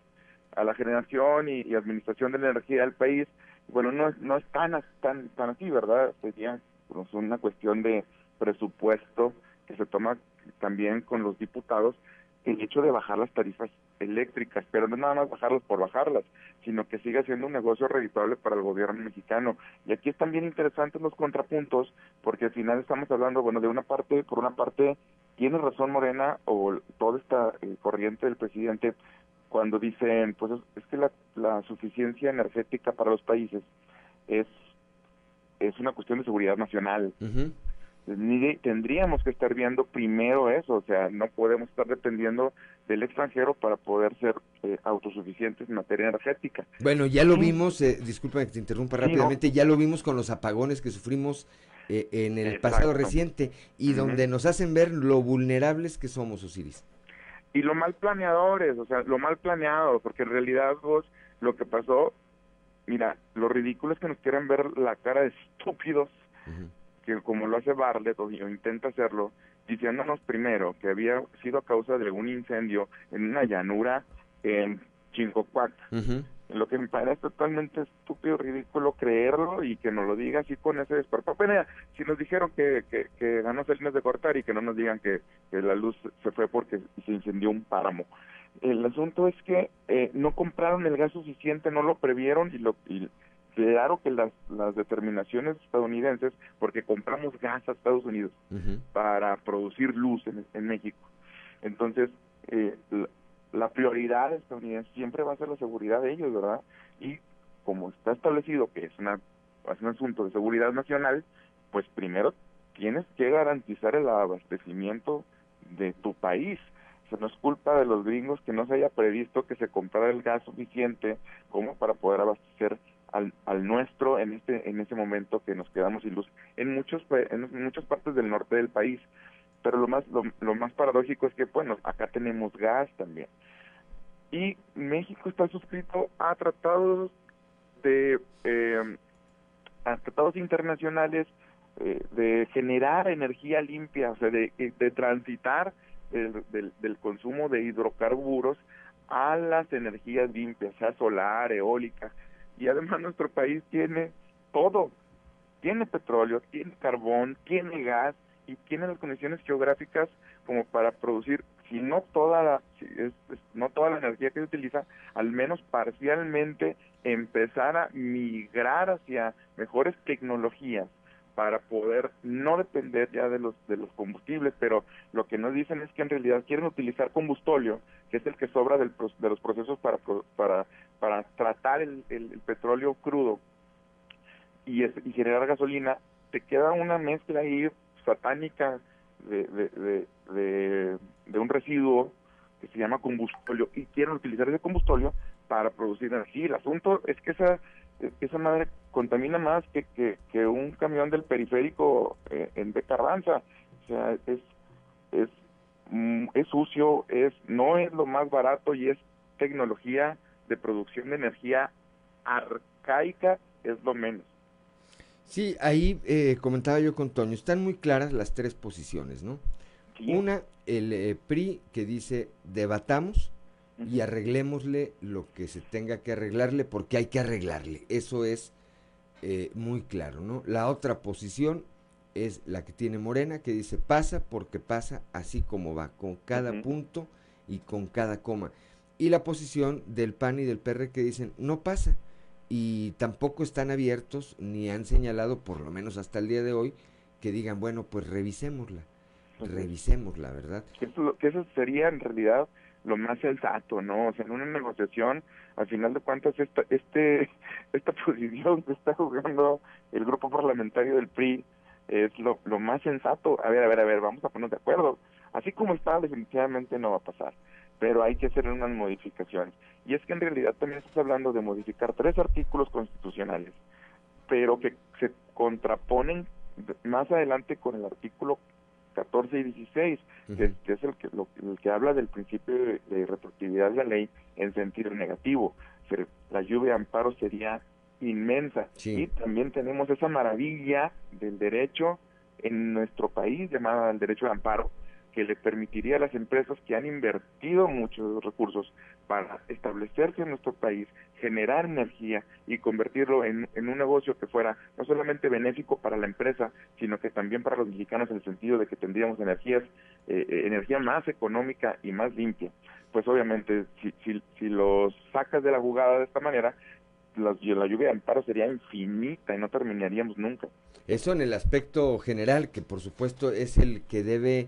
Speaker 27: a la generación y, administración de la energía del país, bueno, no es, no es tan, tan, tan así, ¿verdad? Sería es una cuestión de presupuesto que se toma también con los diputados el hecho de bajar las tarifas eléctricas, pero no nada más bajarlas por bajarlas, sino que siga siendo un negocio redituable para el gobierno mexicano. Y aquí están bien interesantes los contrapuntos, porque al final estamos hablando, bueno, de una parte, por una parte, tiene razón Morena o toda esta eh, corriente del presidente cuando dicen, pues es, que la, la suficiencia energética para los países es, es una cuestión de seguridad nacional tendríamos que estar viendo primero eso, o sea, no podemos estar dependiendo del extranjero para poder ser eh, autosuficientes en materia energética.
Speaker 11: Bueno, ya lo vimos, eh, disculpa que te interrumpa rápidamente, ya lo vimos con los apagones que sufrimos eh, en el pasado reciente y donde nos hacen ver lo vulnerables que somos, Osiris.
Speaker 27: Y lo mal planeadores, o sea, lo mal planeado, porque en realidad vos lo que pasó, mira, lo ridículo es que nos quieren ver la cara de estúpidos que como lo hace Barlet o, intenta hacerlo, diciéndonos primero que había sido a causa de un incendio en una llanura en Chincocuac. Lo que me parece totalmente estúpido, ridículo creerlo y que nos lo diga así con ese desparpajo. si nos dijeron que, que, que ganó Salinas de Cortar y que no nos digan que, que la luz se fue porque se incendió un páramo. El asunto es que eh, no compraron el gas suficiente, no lo previeron y, lo, y Claro que las, las determinaciones estadounidenses, porque compramos gas a Estados Unidos para producir luz en, México. Entonces, eh, la, prioridad estadounidense siempre va a ser la seguridad de ellos, ¿verdad? Y como está establecido que es, una, es un asunto de seguridad nacional, pues primero tienes que garantizar el abastecimiento de tu país. O no es culpa de los gringos que no se haya previsto que se comprara el gas suficiente como para poder abastecer al, al nuestro en este en ese momento que nos quedamos sin luz en muchos en muchas partes del norte del país pero lo más lo, más paradójico es que bueno acá tenemos gas también. Y México está suscrito a tratados de eh, a tratados internacionales eh, de generar energía limpia o sea de, de transitar del, del consumo de hidrocarburos a las energías limpias, sea solar, eólica, y además nuestro país tiene todo, tiene petróleo, tiene carbón, tiene gas y tiene las condiciones geográficas como para producir, si no toda la, no toda la energía que se utiliza, al menos parcialmente empezar a migrar hacia mejores tecnologías para poder no depender ya de los de los combustibles, pero lo que nos dicen es que en realidad quieren utilizar combustóleo, que es el que sobra del, de los procesos para para para tratar el, petróleo crudo y, y, generar gasolina, te queda una mezcla ahí satánica de, de, de, de, un residuo que se llama combustóleo y quieren utilizar ese combustóleo para producir energía. El asunto es que esa esa madre contamina más que, que, un camión del periférico eh, en Becarranza. O sea, es, es, mm, es sucio, es, no es lo más barato y es tecnología de producción de energía arcaica, es lo menos.
Speaker 11: Sí, ahí eh, comentaba yo con Toño, están muy claras las tres posiciones, ¿no? Una, el eh, PRI que dice debatamos, y arreglémosle lo que se tenga que arreglarle porque hay que arreglarle. Eso es eh, muy claro, ¿no? La otra posición es la que tiene Morena, que dice pasa porque pasa así como va, con cada punto y con cada coma. Y la posición del PAN y del PR que dicen no pasa y tampoco están abiertos ni han señalado, por lo menos hasta el día de hoy, que digan, bueno, pues revisémosla, revisémosla, ¿verdad?
Speaker 27: Eso, que eso sería en realidad lo más sensato, ¿no? O sea, en una negociación, al final de cuentas, esta, este, esta posición que está jugando el grupo parlamentario del PRI es lo, lo más sensato. A ver, a ver, a ver, vamos a ponernos de acuerdo. Así como está, definitivamente no va a pasar, pero hay que hacer unas modificaciones. Y es que en realidad también estás hablando de modificar tres artículos constitucionales, pero que se contraponen más adelante con el artículo 14 y 16, que, es el que, el que habla del principio de, retroactividad de la ley en sentido negativo. la lluvia de amparo sería inmensa. Y también tenemos esa maravilla del derecho en nuestro país llamada el derecho de amparo, que le permitiría a las empresas que han invertido muchos recursos para establecerse en nuestro país, generar energía y convertirlo en, un negocio que fuera no solamente benéfico para la empresa, sino que también para los mexicanos en el sentido de que tendríamos energías, eh, eh, energía más económica y más limpia. Pues obviamente, si, si, si los sacas de la jugada de esta manera, la, la lluvia de amparo sería infinita y no terminaríamos nunca.
Speaker 11: Eso en el aspecto general, que por supuesto es el que debe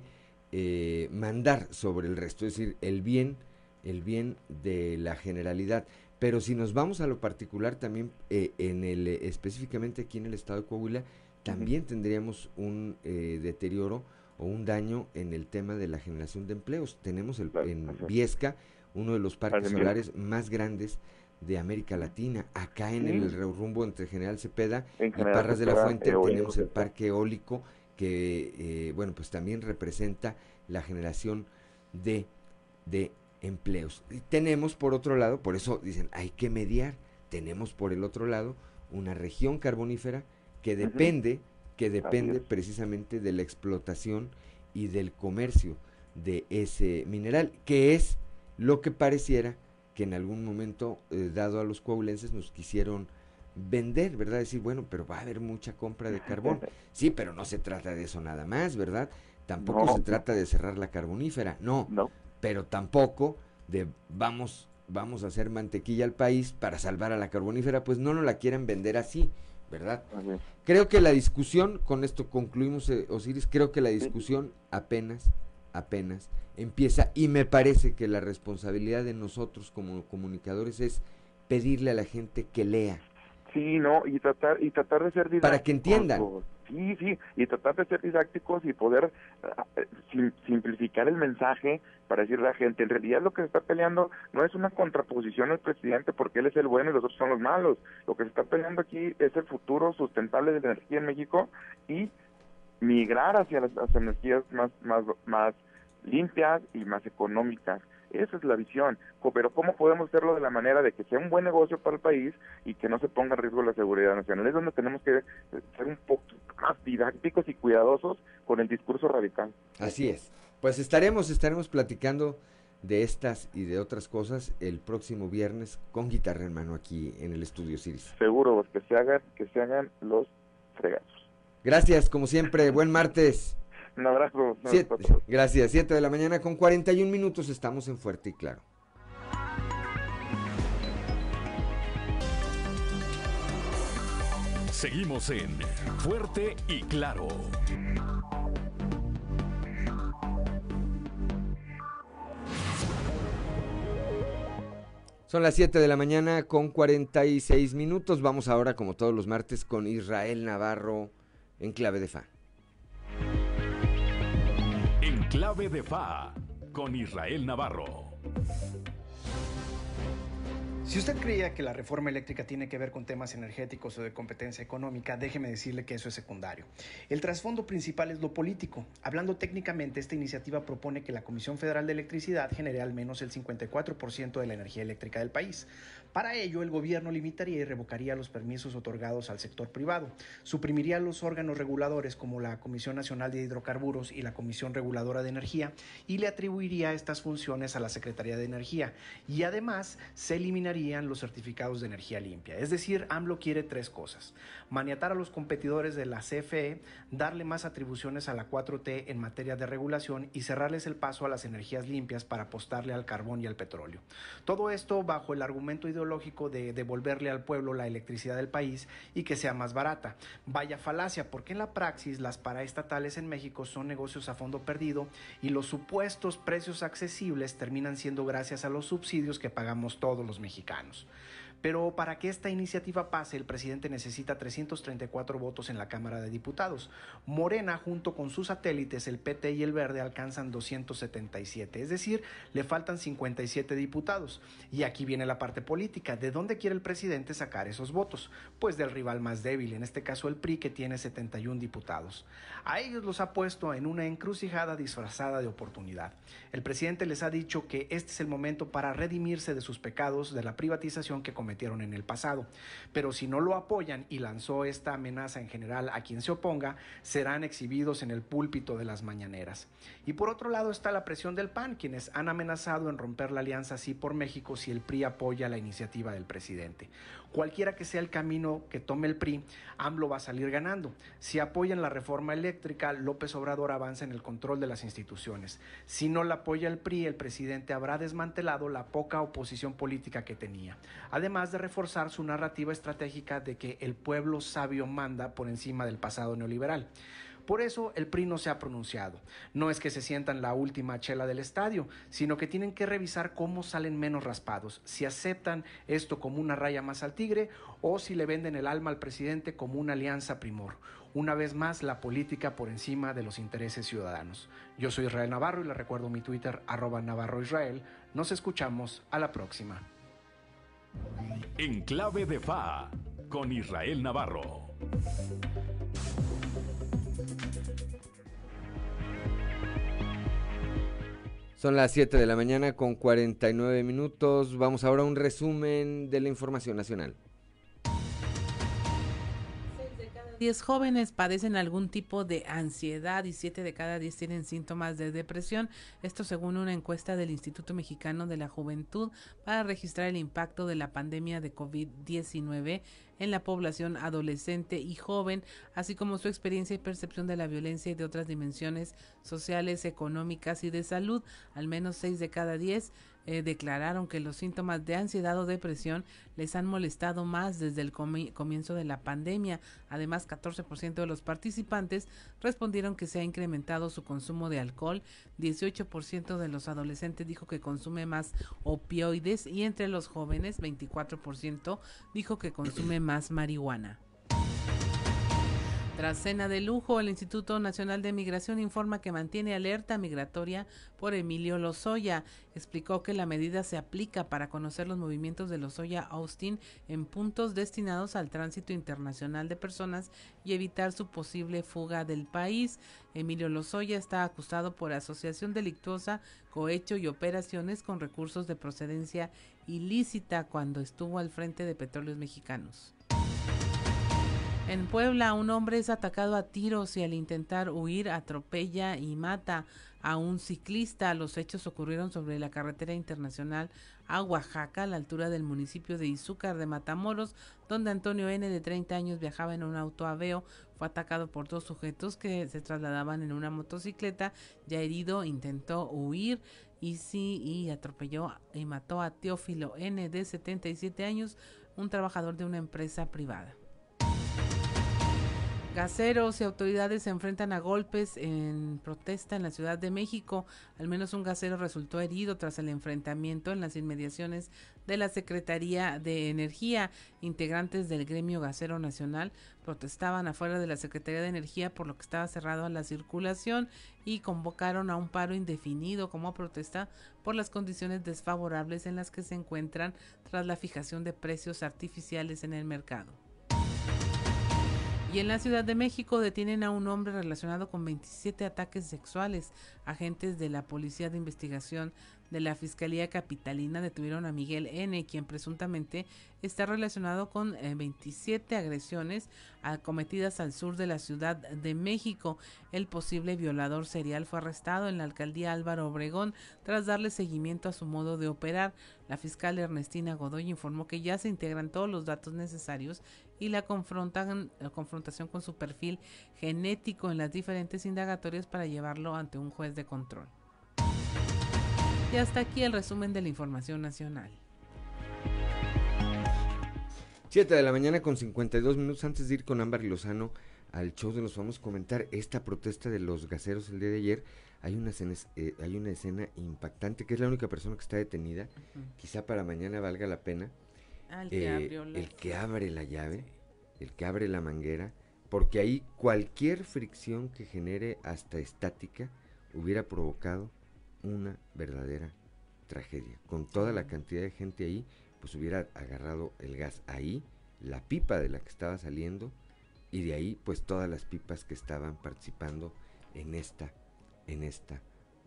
Speaker 11: eh, mandar sobre el resto, es decir, el bien, el bien de la generalidad. Pero si nos vamos a lo particular también, eh, en el, específicamente aquí en el estado de Coahuila, también tendríamos un eh, deterioro o un daño en el tema de la generación de empleos. Tenemos el, en Viesca uno de los parques solares más grandes de América Latina. Acá en el rumbo entre General Cepeda y Parras de la Fuente tenemos el parque eólico que, eh, bueno, pues también representa la generación de, de empleos. Y tenemos por otro lado, por eso dicen, hay que mediar, tenemos por el otro lado una región carbonífera que depende, que depende precisamente de la explotación y del comercio de ese mineral, que es lo que pareciera que en algún momento eh, dado a los coahuilenses nos quisieron vender, ¿verdad? Decir, bueno, pero va a haber mucha compra de carbón. Sí, pero no se trata de eso nada más, ¿verdad? Tampoco se trata de cerrar la carbonífera, no. No. Pero tampoco de vamos vamos a hacer mantequilla al país para salvar a la carbonífera, pues no nos la quieren vender así, ¿verdad? Creo que la discusión, con esto concluimos, eh, Osiris, creo que la discusión apenas, apenas empieza y me parece que la responsabilidad de nosotros como comunicadores es pedirle a la gente que lea.
Speaker 27: Sí, no, y tratar y tratar de ser
Speaker 11: didácticos. Para que entiendan.
Speaker 27: Sí, sí, y tratar de ser didácticos y poder eh, simplificar el mensaje para decirle a la gente, en realidad lo que se está peleando no es una contraposición al presidente porque él es el bueno y los otros son los malos. Lo que se está peleando aquí es el futuro sustentable de la energía en México y migrar hacia las, las energías más, más, más limpias y más económicas. Esa es la visión. Pero ¿cómo podemos hacerlo de la manera de que sea un buen negocio para el país y que no se ponga en riesgo la seguridad nacional? Es donde tenemos que ser un poco más didácticos y cuidadosos con el discurso radical.
Speaker 11: Así es. Pues estaremos, estaremos platicando de estas y de otras cosas el próximo viernes con guitarra en mano aquí en el estudio Ciris.
Speaker 27: Seguro, pues, que se hagan, que se hagan los fregados.
Speaker 11: Gracias, como siempre, buen martes.
Speaker 27: Un abrazo.
Speaker 11: gracias. 7 de la mañana con 41 minutos estamos en Fuerte y Claro.
Speaker 2: Seguimos en Fuerte y Claro.
Speaker 11: Son las 7 de la mañana con 46 minutos. Vamos ahora, como todos los martes, con Israel Navarro en clave de fa.
Speaker 2: Clave de FA con Israel Navarro.
Speaker 28: Si usted creía que la reforma eléctrica tiene que ver con temas energéticos o de competencia económica, déjeme decirle que eso es secundario. El trasfondo principal es lo político. Hablando técnicamente, esta iniciativa propone que la Comisión Federal de Electricidad genere al menos el 54% de la energía eléctrica del país. Para ello, el gobierno limitaría y revocaría los permisos otorgados al sector privado, suprimiría los órganos reguladores como la Comisión Nacional de Hidrocarburos y la Comisión Reguladora de Energía y le atribuiría estas funciones a la Secretaría de Energía y además se eliminarían los certificados de energía limpia. Es decir, AMLO quiere tres cosas. Maniatar a los competidores de la CFE, darle más atribuciones a la 4T en materia de regulación y cerrarles el paso a las energías limpias para apostarle al carbón y al petróleo. Todo esto bajo el argumento ideológico lógico de devolverle al pueblo la electricidad del país y que sea más barata. Vaya falacia, porque en la praxis las paraestatales en México son negocios a fondo perdido y los supuestos precios accesibles terminan siendo gracias a los subsidios que pagamos todos los mexicanos. Pero para que esta iniciativa pase, el presidente necesita 334 votos en la Cámara de Diputados. Morena, junto con sus satélites, el PT y el Verde, alcanzan 277. Es decir, le faltan 57 diputados. Y aquí viene la parte política. ¿De dónde quiere el presidente sacar esos votos? Pues del rival más débil, en este caso el PRI, que tiene 71 diputados. A ellos los ha puesto en una encrucijada disfrazada de oportunidad. El presidente les ha dicho que este es el momento para redimirse de sus pecados de la privatización que cometió cometieron en el pasado. Pero si no lo apoyan y lanzó esta amenaza en general a quien se oponga, serán exhibidos en el púlpito de las mañaneras. Y por otro lado está la presión del PAN, quienes han amenazado en romper la alianza Sí por México si el PRI apoya la iniciativa del presidente. Cualquiera que sea el camino que tome el PRI, AMLO va a salir ganando. Si apoyan la reforma eléctrica, López Obrador avanza en el control de las instituciones. Si no la apoya el PRI, el presidente habrá desmantelado la poca oposición política que tenía, además de reforzar su narrativa estratégica de que el pueblo sabio manda por encima del pasado neoliberal. Por eso el PRI no se ha pronunciado. No es que se sientan la última chela del estadio, sino que tienen que revisar cómo salen menos raspados, si aceptan esto como una raya más al tigre o si le venden el alma al presidente como una alianza primor. Una vez más, la política por encima de los intereses ciudadanos. Yo soy Israel Navarro y le recuerdo mi Twitter, arroba Navarro Israel. Nos escuchamos a la próxima.
Speaker 2: En clave de FA, con Israel Navarro.
Speaker 11: Son las 7 de la mañana con 49 minutos. Vamos ahora a un resumen de la información nacional.
Speaker 1: 10 jóvenes padecen algún tipo de ansiedad y 7 de cada 10 tienen síntomas de depresión. Esto según una encuesta del Instituto Mexicano de la Juventud para registrar el impacto de la pandemia de COVID-19 en la población adolescente y joven, así como su experiencia y percepción de la violencia y de otras dimensiones sociales, económicas y de salud. Al menos 6 de cada 10 eh, declararon que los síntomas de ansiedad o depresión les han molestado más desde el comienzo de la pandemia. Además, 14% de los participantes respondieron que se ha incrementado su consumo de alcohol, 18% de los adolescentes dijo que consume más opioides y entre los jóvenes 24% dijo que consume más marihuana. Tras cena de lujo, el Instituto Nacional de Migración informa que mantiene alerta migratoria por Emilio Lozoya. Explicó que la medida se aplica para conocer los movimientos de Lozoya Austin en puntos destinados al tránsito internacional de personas y evitar su posible fuga del país. Emilio Lozoya está acusado por asociación delictuosa, cohecho y operaciones con recursos de procedencia ilícita cuando estuvo al frente de Petróleos Mexicanos. En Puebla, un hombre es atacado a tiros y al intentar huir atropella y mata a un ciclista. Los hechos ocurrieron sobre la carretera internacional a Oaxaca, a la altura del municipio de Izúcar de Matamoros, donde Antonio N., de 30 años, viajaba en un auto aveo. Fue atacado por dos sujetos que se trasladaban en una motocicleta. Ya herido, intentó huir y sí, y atropelló y mató a Teófilo N., de 77 años, un trabajador de una empresa privada. Gaseros y autoridades se enfrentan a golpes en protesta en la Ciudad de México. Al menos un gasero resultó herido tras el enfrentamiento en las inmediaciones de la Secretaría de Energía. Integrantes del gremio gasero nacional protestaban afuera de la Secretaría de Energía por lo que estaba cerrado a la circulación y convocaron a un paro indefinido como protesta por las condiciones desfavorables en las que se encuentran tras la fijación de precios artificiales en el mercado. Y en la Ciudad de México detienen a un hombre relacionado con 27 ataques sexuales. Agentes de la Policía de Investigación de la Fiscalía Capitalina detuvieron a Miguel N., quien presuntamente está relacionado con 27 eh, agresiones cometidas al sur de la Ciudad de México. El posible violador serial fue arrestado en la alcaldía Álvaro Obregón tras darle seguimiento a su modo de operar. La fiscal Ernestina Godoy informó que ya se integran todos los datos necesarios y la, confrontan, la confrontación con su perfil genético en las diferentes indagatorias para llevarlo ante un juez de control. Y hasta aquí el resumen de la información nacional.
Speaker 11: 7 de la mañana con 52 minutos antes de ir con Ámbar Lozano al show de los vamos a comentar esta protesta de los gaseros el día de ayer. Hay una escena, eh, hay una escena impactante que es la única persona que está detenida. Quizá para mañana valga la pena.
Speaker 1: Ah, el, que
Speaker 11: eh, el que abre la llave, el que abre la manguera, porque ahí cualquier fricción que genere hasta estática hubiera provocado una verdadera tragedia. Con toda la cantidad de gente ahí, pues hubiera agarrado el gas ahí, la pipa de la que estaba saliendo, y de ahí pues todas las pipas que estaban participando en esta, en esta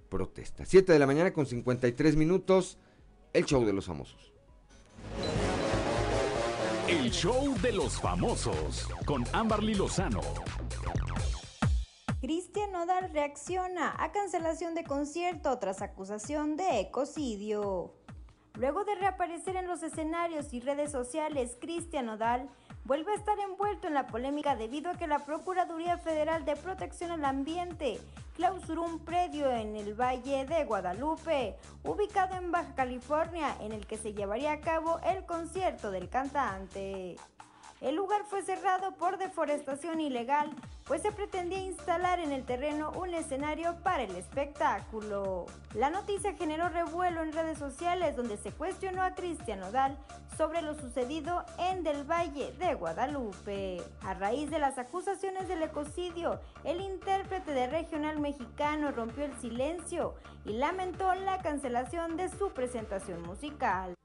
Speaker 11: protesta. 7 de la mañana con 53 minutos, el show de los famosos.
Speaker 2: El show de los famosos con Amberly Lozano.
Speaker 29: Cristian Nodal reacciona a cancelación de concierto tras acusación de ecocidio. Luego de reaparecer en los escenarios y redes sociales, Cristian Nodal vuelve a estar envuelto en la polémica debido a que la Procuraduría Federal de Protección al Ambiente clausuró un predio en el Valle de Guadalupe, ubicado en Baja California, en el que se llevaría a cabo el concierto del cantante. El lugar fue cerrado por deforestación ilegal, pues se pretendía instalar en el terreno un escenario para el espectáculo. La noticia generó revuelo en redes sociales donde se cuestionó a Cristian Nodal sobre lo sucedido en Del Valle de Guadalupe. A raíz de las acusaciones del ecocidio, el intérprete de regional mexicano rompió el silencio y lamentó la cancelación de su presentación musical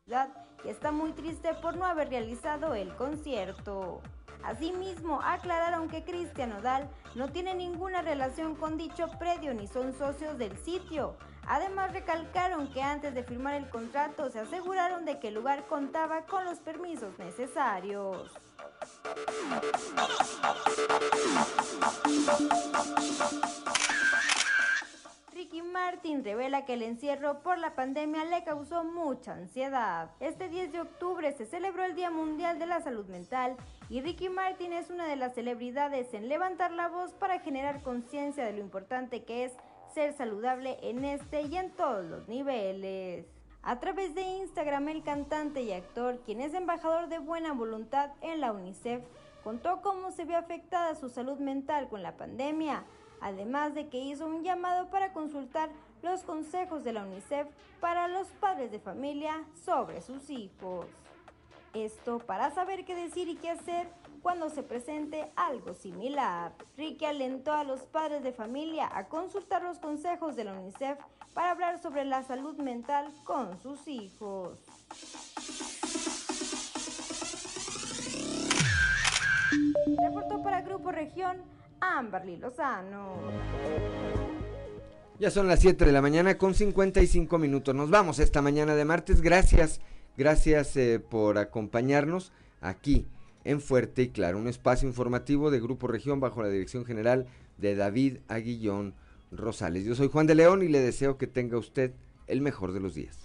Speaker 29: y está muy triste por no haber realizado el concierto. Asimismo, aclararon que Cristian Nodal no tiene ninguna relación con dicho predio ni son socios del sitio. Además, recalcaron que antes de firmar el contrato se aseguraron de que el lugar contaba con los permisos necesarios. Ricky Martin revela que el encierro por la pandemia le causó mucha ansiedad. Este 10 de octubre se celebró el Día Mundial de la Salud Mental y Ricky Martin es una de las celebridades en levantar la voz para generar conciencia de lo importante que es ser saludable en este y en todos los niveles. A través de Instagram, el cantante y actor, quien es embajador de buena voluntad en la UNICEF, contó cómo se vio afectada su salud mental con la pandemia además de que hizo un llamado para consultar los consejos de la UNICEF para los padres de familia sobre sus hijos. Esto para saber qué decir y qué hacer cuando se presente algo similar. Ricky alentó a los padres de familia a consultar los consejos de la UNICEF para hablar sobre la salud mental con sus hijos. Reportó para Grupo Región Amberly Lozano.
Speaker 11: Ya son las 7 de la mañana con 55 minutos. Nos vamos esta mañana de martes. Gracias, gracias eh, por acompañarnos aquí en Fuerte y Claro, un espacio informativo de Grupo Región bajo la dirección general de David Aguillón Rosales. Yo soy Juan de León y le deseo que tenga usted el mejor de los días.